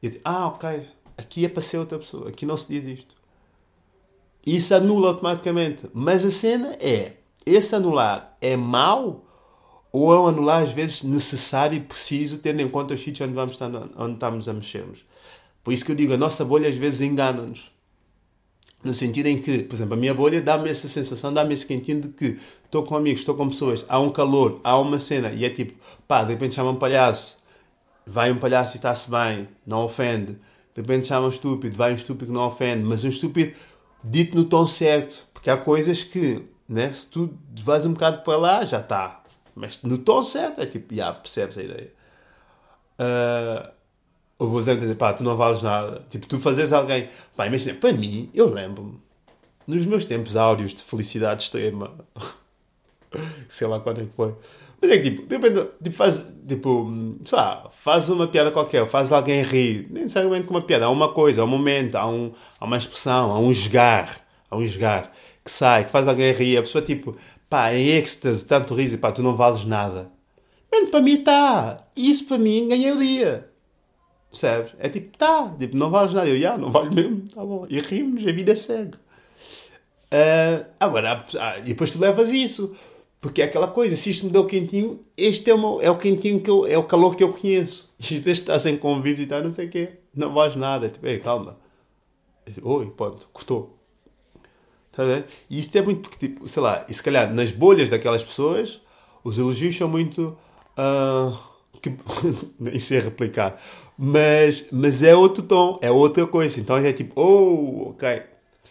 E eu digo, ah, ok, aqui é para ser outra pessoa, aqui não se diz isto. Isso anula automaticamente. Mas a cena é, esse anular é mau ou é um anular às vezes necessário e preciso, tendo em conta os sítios onde, vamos estar, onde estamos a mexermos. Por isso que eu digo, a nossa bolha às vezes engana-nos. No sentido em que, por exemplo, a minha bolha dá-me essa sensação, dá-me esse quentinho de que estou com amigos, estou com pessoas, há um calor, há uma cena, e é tipo, pá, de repente chama um palhaço, vai um palhaço e está-se bem, não ofende. De repente chama um estúpido, vai um estúpido que não ofende, mas um estúpido dito no tom certo. Porque há coisas que né? Se tu vais um bocado para lá, já está. Mas no tom certo, é tipo, já, percebes a ideia. Uh, o vou dizer, pá, tu não vales nada. Tipo, tu fazes alguém. Pá, imagina, para mim, eu lembro-me, nos meus tempos áureos de felicidade extrema, sei lá quando é que foi. Mas é que, tipo, depende, tipo, faz, tipo, sei lá, faz uma piada qualquer, faz alguém rir, nem necessariamente com uma piada, há uma coisa, há um momento, há, um, há uma expressão, há um jogar, há um jogar que sai, que faz alguém rir, a pessoa tipo, pá, em êxtase, tanto riso, pá, tu não vales nada. Mano, para mim está. Isso para mim ganhei o dia. Percebes? É tipo, tá, tipo, não vales nada. Eu, já, não vale mesmo, tá bom. E rimos, a vida segue. Uh, agora, ah, e depois tu levas isso. Porque é aquela coisa, se isto me deu quentinho, este é é o quentinho que eu, é o calor que eu conheço. E às vezes estás em convívio e tal, não sei o quê, não vales nada. Tipo, ei, calma. Oi, pronto, cortou. Tá e isso é muito porque, tipo, sei lá, e se calhar nas bolhas daquelas pessoas, os elogios são muito. Uh, que, nem sei replicar. Mas, mas é outro tom, é outra coisa. Então é tipo, oh, ok.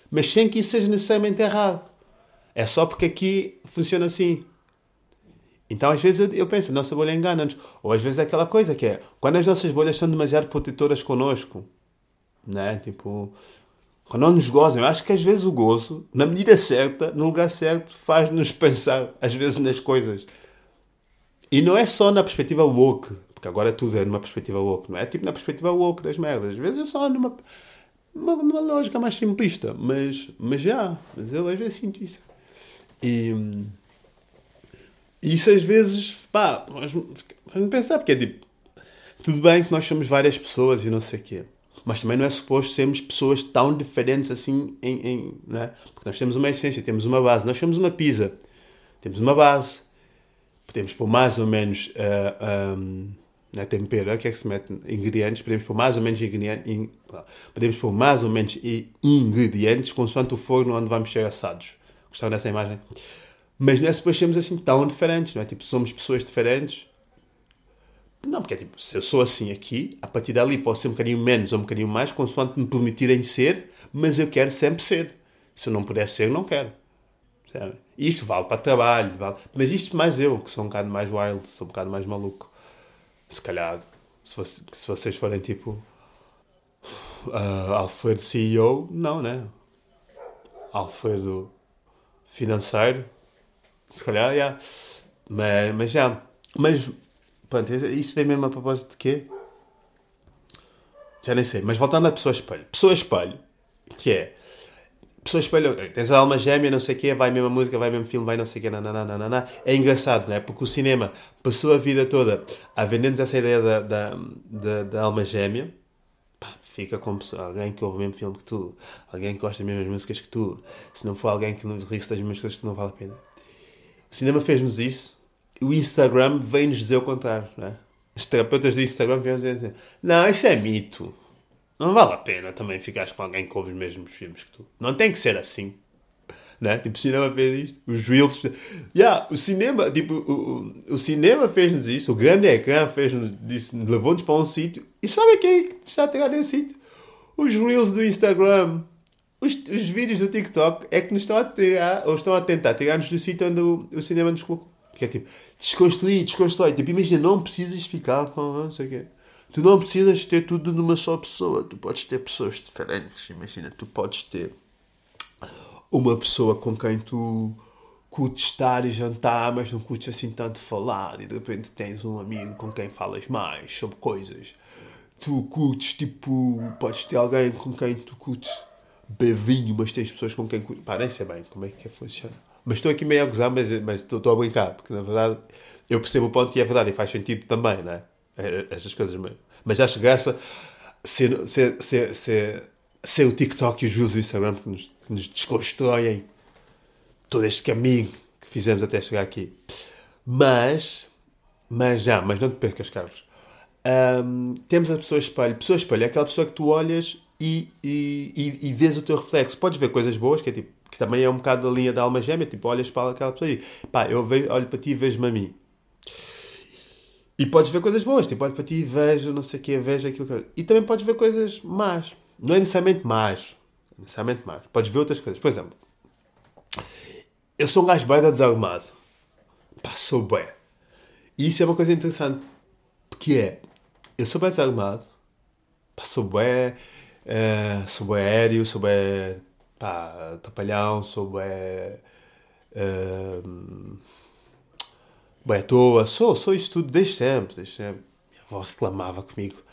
Mas sem que isso seja necessariamente errado. É só porque aqui funciona assim. Então às vezes eu, penso, nossa bolha engana-nos. Ou às vezes é aquela coisa que é, quando as nossas bolhas são demasiado protetoras connosco, né? Tipo, quando não nos gozam, eu acho que às vezes o gozo, na medida certa, no lugar certo, faz-nos pensar, às vezes, nas coisas. E não é só na perspectiva woke, porque agora tudo é numa perspectiva woke, não é? é tipo na perspectiva woke das merdas. Às vezes é só numa, numa, numa lógica mais simplista, mas, mas já, mas eu às vezes sinto isso. E isso às vezes, pá, faz-me pensar, porque é tipo, tudo bem que nós somos várias pessoas e não sei o quê mas também não é suposto sermos pessoas tão diferentes assim, em, em né? porque nós temos uma essência, temos uma base. Nós somos uma pizza, temos uma base, podemos pôr mais ou menos uh, eh, um, na tempera, que é que se mete ingredientes, podemos pôr mais ou menos ingredientes, in, podemos pôr mais ou menos ingredientes consoante o forno onde vamos ser assados. Gostaram dessa imagem? Mas não é suposto sermos assim tão diferentes, não é? Tipo, somos pessoas diferentes, não, porque é tipo, se eu sou assim aqui, a partir dali posso ser um bocadinho menos ou um bocadinho mais, consoante me permitirem ser, mas eu quero sempre ser. Se eu não puder ser, não quero. Sabe? Isto vale para trabalho, vale. Mas isto mais eu, que sou um bocado mais wild, sou um bocado mais maluco. Se calhar, se, você, se vocês forem tipo uh, Alfredo CEO, não, né? Alfredo financeiro, se calhar. Yeah. Mas, mas já. Mas Pronto, isso vem mesmo a propósito de quê? Já nem sei. Mas voltando à pessoa espelho. Pessoa espelho, que é... Pessoa espelho, tens a alma gêmea, não sei o quê, vai mesmo a música, vai mesmo filme, vai não sei o quê, nananana. É engraçado, não é? Porque o cinema passou a vida toda a vender-nos essa ideia da, da, da, da alma gêmea. Fica como alguém que ouve o mesmo filme que tu, alguém que gosta das mesmas músicas que tu. Se não for alguém que não ri das mesmas coisas que não vale a pena. O cinema fez-nos isso o Instagram vem-nos dizer o contrário, não é? Os terapeutas do Instagram vêm dizer assim, não, isso é mito. Não vale a pena também ficares com alguém que ouve os mesmos filmes que tu. Não tem que ser assim. Né? Tipo, o cinema fez isto. Os Reels... Yeah, o cinema, tipo, o, o, cinema fez-nos isto. O grande ecrã fez-nos... Levou-nos para um sítio. E sabe quem é está a tirar nesse sítio? Os Reels do Instagram. Os, os vídeos do TikTok é que nos estão a tirar, ou estão a tentar tirar-nos do sítio onde o, o cinema nos colocou. Que é tipo, desconstruir, desconstruir. Tipo, imagina, não precisas ficar com não sei o quê. Tu não precisas ter tudo numa só pessoa. Tu podes ter pessoas diferentes. Imagina, tu podes ter uma pessoa com quem tu curtes estar e jantar, mas não curtes assim tanto falar. E de repente tens um amigo com quem falas mais sobre coisas. Tu curtes, tipo, podes ter alguém com quem tu curtes beber vinho, mas tens pessoas com quem curtes. Sei bem como é que é funciona. Mas estou aqui meio a gozar, mas, estou, a brincar, porque na verdade eu percebo o ponto e é verdade, e faz sentido também, não é? Estas coisas mesmo. Mas acho graça ser, ser, ser, ser, ser o TikTok e os reels do Instagram que nos, que nos desconstroem todo este caminho que fizemos até chegar aqui. Mas, mas já, mas não te percas, Carlos. Um, temos a pessoa espelho. Pessoa espelho é aquela pessoa que tu olhas e, e, e, e vês o teu reflexo. Podes ver coisas boas, que é tipo, que também é um bocado da linha da alma gêmea, tipo, olhas para aquela pessoa e pá, eu vejo, olho para ti e vejo-me a mim. E podes ver coisas boas, tipo, olho para ti e vejo não sei o que, vejo aquilo que... E também podes ver coisas más. Não é necessariamente más. É necessariamente más. Podes ver outras coisas. Por exemplo, eu sou um gajo bem desarrumado. Pá, sou bem. E isso é uma coisa interessante. Que é, eu sou bem desarrumado. Pá, sou bem... Uh, sou bem aéreo, sou bem... Pá, tapalhão, sou bem... Uh, bem à toa. Sou, sou isto tudo desde sempre, desde sempre. Minha avó reclamava comigo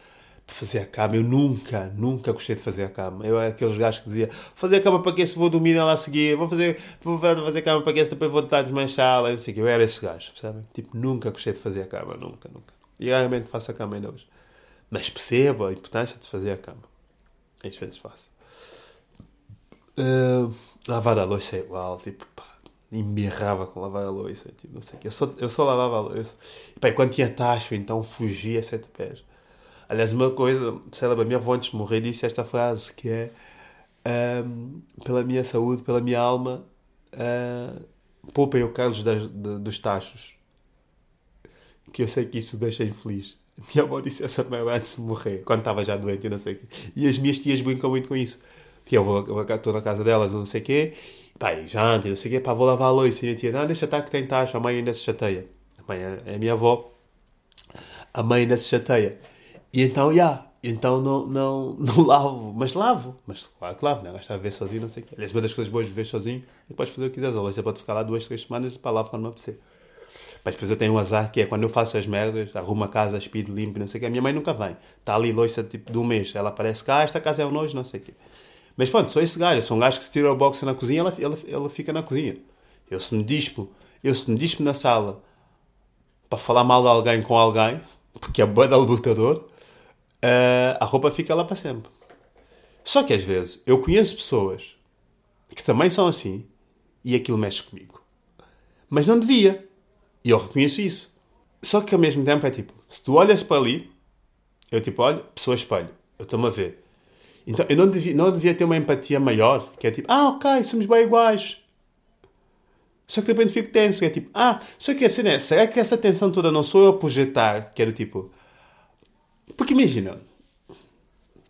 para fazer a cama. Eu nunca, nunca gostei de fazer a cama. Eu era aqueles gajos que dizia fazer a cama para que se vou dormir ela a seguir, vou fazer, vou fazer a cama para que se depois vou estar desmanchá-la. Não sei o que. Eu era esse gajo, percebem? Tipo, nunca gostei de fazer a cama, nunca, nunca. E realmente faço a cama ainda hoje. Mas percebo a importância de fazer a cama. Às vezes faço. Uh, lavar a louça é igual, tipo, pá, embirrava com lavar a louça, tipo, não sei o que. Eu só, eu só lavava a louça. E, pá, quando tinha tacho, então fugia sete pés. Aliás, uma coisa, lá, a minha avó antes de morrer disse esta frase que é um, pela minha saúde, pela minha alma, uh, poupem o Carlos das, de, dos tachos. Que eu sei que isso deixa infeliz. Minha avó disse essa merda antes de morrer, quando estava já doente e não sei o quê. E as minhas tias brincam muito com isso. Que eu vou, estou na casa delas, não sei o quê, e janta, não sei o quê, pá, vou lavar a louça. E a tia, não, deixa estar que tem taxa, a mãe ainda se chateia. A mãe é a minha avó, a mãe ainda se chateia. E então, já, yeah, então não, não, não lavo, mas lavo. Mas claro que lavo, né? Gastar a ver sozinho, não sei o quê. Aliás, uma das coisas boas de ver sozinho é podes fazer o que quiseres. Louça pode ficar lá duas, três semanas para lavo quando me apetecer. Mas depois eu tenho um azar que é quando eu faço as merdas, arrumo a casa, speed, limpo, não sei o quê. A minha mãe nunca vem. Está ali louça tipo de um mês. Ela aparece cá, esta casa é um nojo, não sei o quê. Mas pronto, sou esse gajo. Sou um gajo que se tira o boxe na cozinha, ela, ela, ela fica na cozinha. Eu se me dispo, eu se me dispo na sala para falar mal de alguém com alguém, porque é boa da libertador, uh, a roupa fica lá para sempre. Só que às vezes eu conheço pessoas que também são assim e aquilo mexe comigo. Mas não devia. E eu reconheço isso. Só que ao mesmo tempo é tipo, se tu olhas para ali, eu tipo, olho, pessoa espelho, eu estou-me a ver. Então eu não devia, não devia ter uma empatia maior, que é tipo, ah, ok, somos bem iguais. Só que de repente fico tenso, que é tipo, ah, só que a cena é, será que essa tensão toda não sou eu a projetar? Que era tipo. Porque imagina,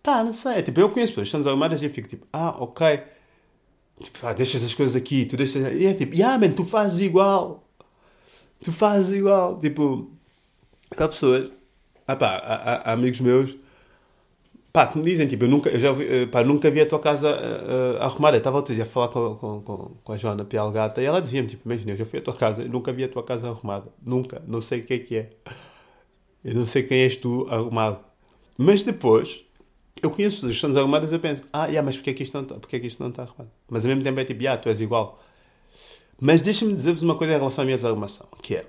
pá, não sei, tipo, eu conheço pessoas que estão desarmadas e eu fico tipo, ah, ok. Tipo, ah, deixas as coisas aqui, tu deixas. E é tipo, ah, man, tu fazes igual. Tu fazes igual. Tipo, há pessoas, ah pá, há, há amigos meus Pá, que me dizem, tipo, eu nunca, eu já vi, eh, pá, nunca vi a tua casa uh, arrumada. Eu estava outro dia a falar com, com, com, com a Joana Pialgata e ela dizia-me, tipo, imagina, eu já fui à tua casa, eu nunca vi a tua casa arrumada. Nunca, não sei o que é que é. Eu não sei quem és tu arrumado. Mas depois, eu conheço pessoas que estão desarrumadas e eu penso, ah, yeah, mas porquê é que isto não está, é que isto não está arrumado? Mas ao mesmo tempo é tipo, ah, tu és igual. Mas deixa-me dizer-vos uma coisa em relação à minha desarrumação, que é,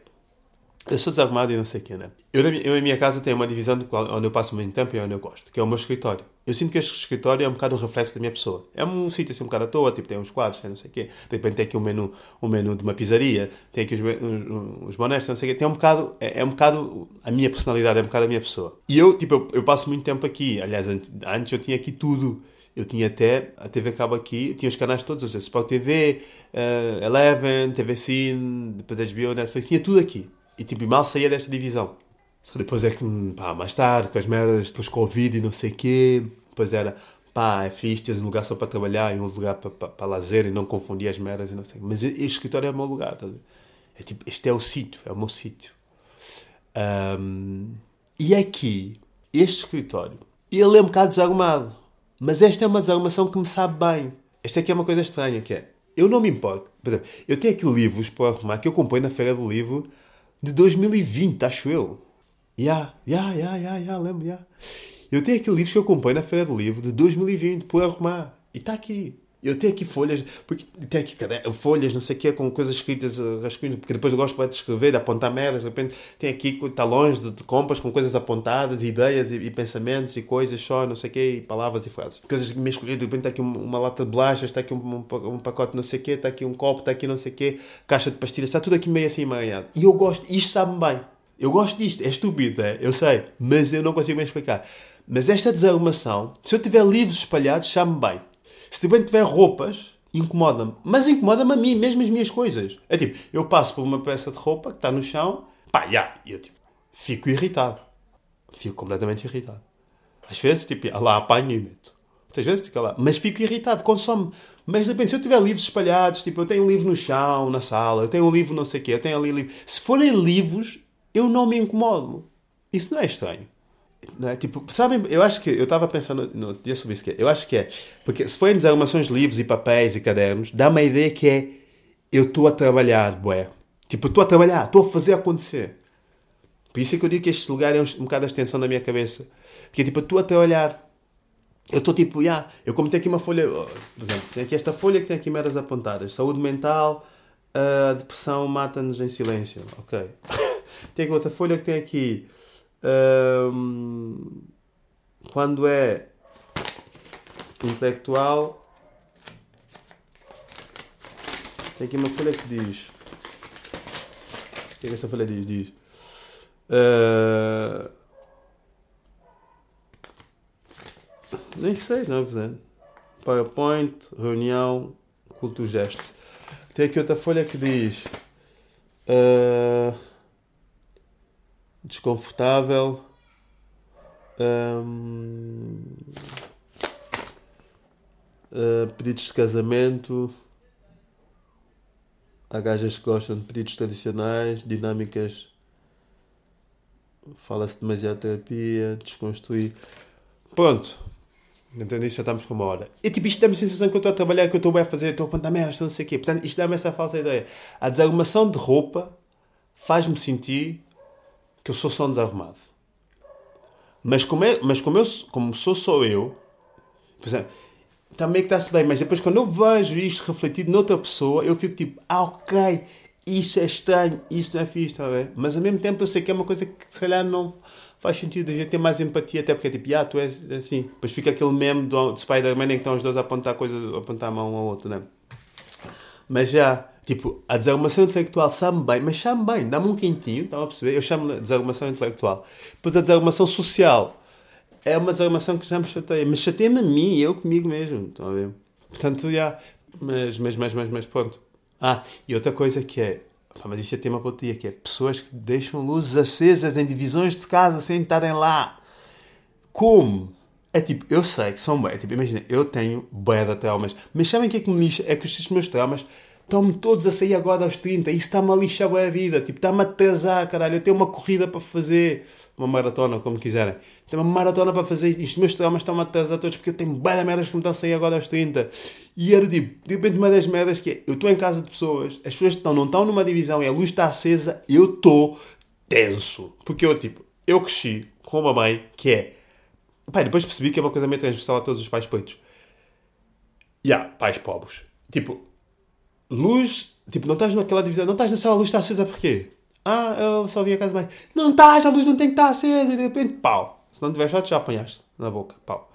eu sou desarrumado e não sei o quê, né? Eu, eu, em minha casa, tenho uma divisão onde eu passo muito tempo e onde eu gosto, que é o meu escritório. Eu sinto que este escritório é um bocado um reflexo da minha pessoa. É um sítio assim um bocado à toa, tipo, tem uns quadros, não sei o quê. De repente tem aqui um menu, um menu de uma pizzaria, tem aqui os, os, os bonés, não sei o quê. Tem um bocado, é, é, um bocado a minha personalidade, é um bocado a minha pessoa. E eu, tipo, eu, eu passo muito tempo aqui. Aliás, antes eu tinha aqui tudo. Eu tinha até a TV Cabo aqui, tinha os canais todos, ou seja, Sport TV, uh, Eleven, TV Cine, depois HBO, Netflix, tinha tudo aqui. E tipo, mal saía desta divisão. Só depois é que, pá, mais tarde, com as merdas, depois Covid e não sei quê, depois era pá, é fixe, tens um lugar só para trabalhar e um lugar para, para, para lazer e não confundir as merdas e não sei. Mas este escritório é o meu lugar, tá? É tipo, este é o sítio, é o meu sítio. Um, e aqui, este escritório, ele é um bocado desarrumado. Mas esta é uma desarrumação que me sabe bem. Esta aqui é uma coisa estranha, que é, eu não me importo. Por exemplo, eu tenho aqui livros para arrumar que eu comprei na Feira do Livro de 2020, acho eu. Ya, ya, ya, ya, ya, lembro, ya. Eu tenho aqui livros que eu comprei na Feira do Livro de 2020 por arrumar. E está aqui. Eu tenho aqui folhas, porque tem aqui folhas, não sei o quê, com coisas escritas, eh, rascunhos, porque depois eu gosto de escrever, de apontar merdas, de repente tem aqui talões de, de compras com coisas apontadas, ideias e, e, pensamentos e coisas só, não sei o quê, e palavras e frases. Coisas que me escolhi, de repente está aqui uma, lata de bolachas, está aqui um, um, um, pacote não sei o quê, está aqui um copo, está aqui não sei o quê, caixa de pastilhas, está tudo aqui meio assim emaranhado. E eu gosto, isto sabe-me bem. Eu gosto disto, é estúpido, é? eu sei, mas eu não consigo me explicar. Mas esta desarrumação, se eu tiver livros espalhados, sabe-me bem. Se repente tiver roupas, incomoda-me. Mas incomoda-me a mim, mesmo as minhas coisas. É tipo, eu passo por uma peça de roupa que está no chão, pá, já, e eu tipo, fico irritado. Fico completamente irritado. Às vezes, tipo, lá apanho e meto. Às vezes, fica lá. Mas fico irritado, consome. Mas de repente, se eu tiver livros espalhados, tipo, eu tenho um livro no chão, na sala, eu tenho um livro não sei o quê, eu tenho ali livro. Se forem livros, eu não me incomodo. Isso não é estranho. É? Tipo, sabem, eu acho que eu estava pensando no dia sobre isso que é, eu acho que é porque se forem desarrumações de livros e papéis e cadernos, dá uma ideia que é eu estou a trabalhar, bué. Tipo, estou a trabalhar, estou a fazer acontecer. Por isso é que eu digo que este lugar é um, um bocado a extensão da minha cabeça. Porque tipo, estou a trabalhar. Eu estou tipo, já, yeah, eu como tenho aqui uma folha, oh, por exemplo, tenho aqui esta folha que tem aqui merdas apontadas. Saúde mental, a uh, depressão mata-nos em silêncio. Ok. tem outra folha que tem aqui um, quando é intelectual, tem aqui uma folha que diz. O que é que esta folha diz? Diz. Uh, nem sei, não é? PowerPoint, reunião, culto gesto. Tem aqui outra folha que diz. Uh, desconfortável. Uh, pedidos de casamento. Há gajas que gostam de pedidos tradicionais, dinâmicas. Fala-se demasiado terapia, desconstruir. Pronto. Entendi, já estamos com uma hora. E tipo, isto dá-me a sensação que eu estou a trabalhar, que eu estou a fazer, estou a contar merda, não sei o quê. Portanto, isto dá-me essa falsa ideia. A desarrumação de roupa faz-me sentir que eu sou só um desarrumado. Mas como, é, mas como, eu, como sou só eu, exemplo, também que está-se bem, mas depois quando eu vejo isto refletido noutra pessoa, eu fico tipo, ah, ok, isso é estranho, isso não é fixe, está bem? Mas ao mesmo tempo eu sei que é uma coisa que se calhar não faz sentido a gente ter mais empatia, até porque é tipo, ah, tu és assim. Depois fica aquele meme do, do Spider-Man em que estão os dois a apontar, coisa, a apontar a mão um ao outro, né? Mas já, Tipo, a desarrumação intelectual sabe bem, mas sabe bem, dá-me um quentinho, estão a perceber? Eu chamo de desarrumação intelectual. Depois a desarrumação social é uma desarrumação que já me chateia, mas chateia-me a mim, eu comigo mesmo, estão a ver? Portanto, já, mas, mas, mas, mas, mas, pronto. Ah, e outra coisa que é, mas isto é tema para o dia, que é pessoas que deixam luzes acesas em divisões de casa sem estarem lá. Como? É tipo, eu sei que são bem, tipo, imagina, eu tenho bué de traumas, mas sabem o que é que me lixa? É que os meus traumas estão-me todos a sair agora aos 30, isso está-me a lixar a vida, tipo, está-me a atrasar, caralho, eu tenho uma corrida para fazer, uma maratona, como quiserem, tenho uma maratona para fazer, isto meus traumas estão-me a atrasar todos, porque eu tenho bem de merdas que me estão a sair agora aos 30, e era tipo, de repente uma das merdas que é, eu estou em casa de pessoas, as pessoas estão, não estão numa divisão e a luz está acesa, eu estou tenso, porque eu, tipo, eu cresci com uma mãe que é, pai, depois percebi que é uma coisa meio transversal a todos os pais pretos, e yeah, pais pobres, tipo, luz, tipo, não estás naquela divisão, não estás na sala, a luz está acesa porquê? Ah, eu só vim a casa bem. Não estás, a luz não tem que estar acesa, e de repente, pau. Se não tiver shot, já apanhaste na boca, pau.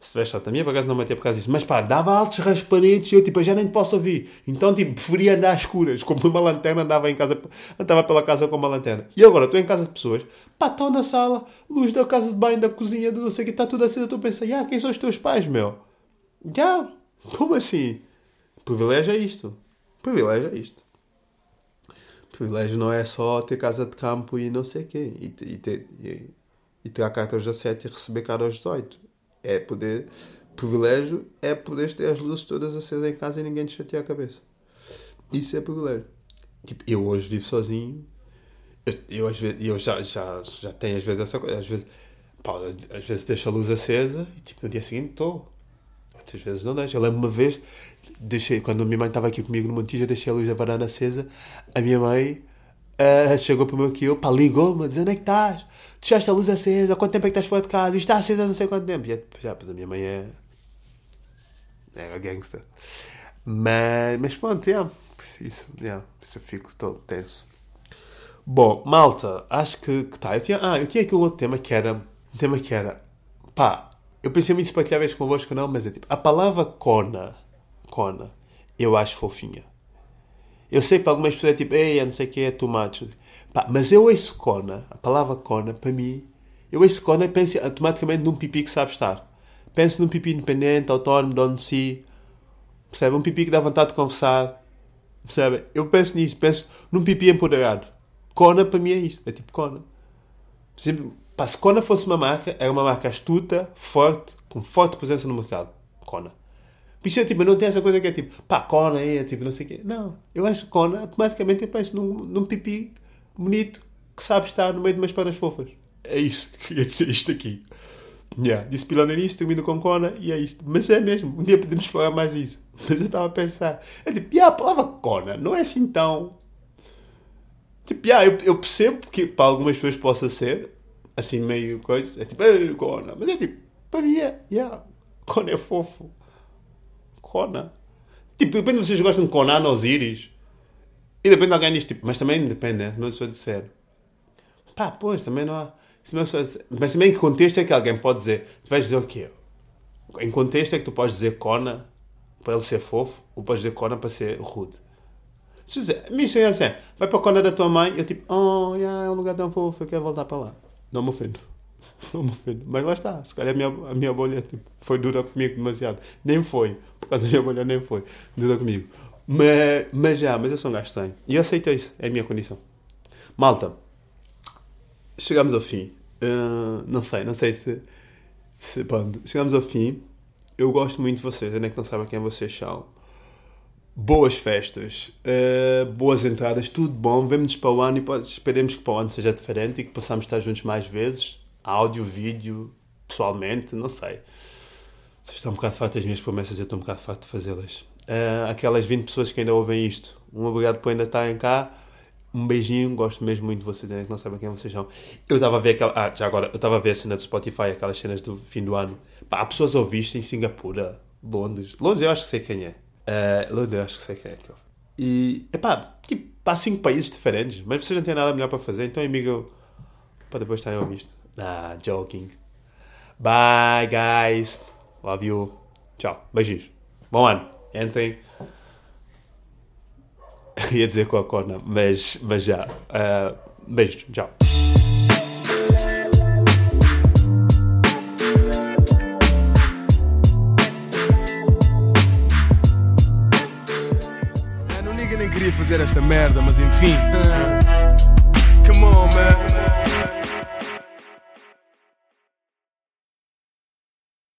Se shot, a minha por acaso não matei por causa disso. Mas pá, dava altos raspanetes e eu tipo, já nem te posso ouvir. Então tipo, preferia andar às escuras. Com uma lanterna, andava em casa, andava pela casa com uma lanterna. E agora, estou em casa de pessoas, pá, estão na sala, luz da casa de banho, da cozinha, do não sei o que, está tudo acesa. Estou a pensar, ah, quem são os teus pais, meu? Já, como assim? Privilégio é isto. Privilégio é isto. Privilégio não é só ter casa de campo e não sei o quê. E, e, ter, e, e a carta aos 17 e receber cara aos 18. É poder Privilégio é poderes ter as luzes todas acesas em casa e ninguém te chatear a cabeça. Isso é privilégio. Tipo, eu hoje vivo sozinho. Eu, eu, às vezes, eu já, já, já tenho às vezes essa coisa. Às vezes, pá, às vezes deixo a luz acesa e tipo, no dia seguinte estou. Outras vezes não deixo. Eu lembro uma vez, deixei, quando a minha mãe estava aqui comigo no Montijo, deixei a luz da varanda acesa. A minha mãe uh, chegou para o meu eu, pá, ligou-me dizer: onde é que estás? Deixaste a luz acesa? Quanto tempo é que estás fora de casa? Isto está acesa não sei quanto tempo. E já, pois a minha mãe é. É a gangster. Mas, mas pronto, yeah. isso, yeah, isso eu fico todo tenso. Bom, malta, acho que, que tá. Eu tinha, ah, eu tinha aqui um outro tema que era. Um tema que era. Pá, eu pensei muito se partilhar vez convosco não, mas é tipo. A palavra cona. Cona. Eu acho fofinha. Eu sei que para algumas pessoas é tipo, ei, não sei o que, é tomate. Pá, mas eu ouço cona, a palavra cona, para mim, eu ouço cona e penso automaticamente num pipi que sabe estar. Penso num pipi independente, autónomo, dono de si. Percebe? Um pipi que dá vontade de conversar. Percebe? Eu penso nisso, penso num pipi empoderado. Kona para mim é isto, é tipo. Por exemplo, pá, se Kona fosse uma marca, era uma marca astuta, forte, com forte presença no mercado. Kona. Eu tipo, não tem essa coisa que é tipo, pá, Kona é, tipo, não sei o quê. Não, eu acho que Kona, automaticamente eu penso num, num pipi bonito que sabe estar no meio de umas pernas fofas. É isso, queria dizer isto aqui. Yeah, disse pilão nisso, termino com Kona e é isto. Mas é mesmo, um dia podemos explorar mais isso. Mas eu estava a pensar, é tipo, yeah, a palavra Kona não é assim tão Tipo, yeah, eu, eu percebo que para algumas pessoas possa ser assim meio coisa. É tipo, Ei, Kona. Mas é tipo, para mim é, yeah, Kona é fofo. Kona. Tipo, depende de vocês gostam de Conan ou Osiris. E depende de alguém diz, tipo, mas também depende, né? Não sou disser. Pá, pois, também não há. Não mas também em que contexto é que alguém pode dizer? Tu vais dizer o quê? Em contexto é que tu podes dizer Kona para ele ser fofo ou podes dizer Kona para ser rude. Se dizer, missão é assim, vai para a cona da tua mãe, eu tipo, oh, yeah, é um lugar tão fofo, eu quero voltar para lá. Não me ofendo. Mas lá está, se calhar a minha, a minha bolha tipo, foi dura comigo demasiado. Nem foi, por causa da minha bolha nem foi dura comigo. Mas, mas já, mas eu sou um gajo sem. E eu aceito isso, é a minha condição. Malta, chegamos ao fim. Uh, não sei, não sei se, se. Pronto, chegamos ao fim. Eu gosto muito de vocês, ainda que não sabem quem vocês são boas festas, uh, boas entradas, tudo bom. Vemo-nos para o ano e esperemos que para o ano seja diferente e que possamos estar juntos mais vezes. Áudio, vídeo, pessoalmente, não sei. Vocês estão um bocado fartos das minhas promessas, eu estou um bocado farto de fazê-las. Uh, aquelas 20 pessoas que ainda ouvem isto, um obrigado por ainda estarem cá. Um beijinho, gosto mesmo muito de vocês, ainda que não sabem quem vocês são. Eu estava a ver aquela. Ah, já agora, eu estava a ver a cena do Spotify, aquelas cenas do fim do ano. Pá, há pessoas a ouvir isto em Singapura, Londres. Londres eu acho que sei quem é. Uh, Londres, acho que sei quem é E, epá, tipo, há cinco países diferentes, mas vocês não têm nada melhor para fazer, então, amigo, para depois estarem a ouvir isto. Ah, joking. Bye, guys. Love you. Tchau. Beijinhos. Bom ano. Entrem. Ia dizer com a corna, mas, mas já. Uh, beijos. Tchau. queria fazer esta merda, mas enfim.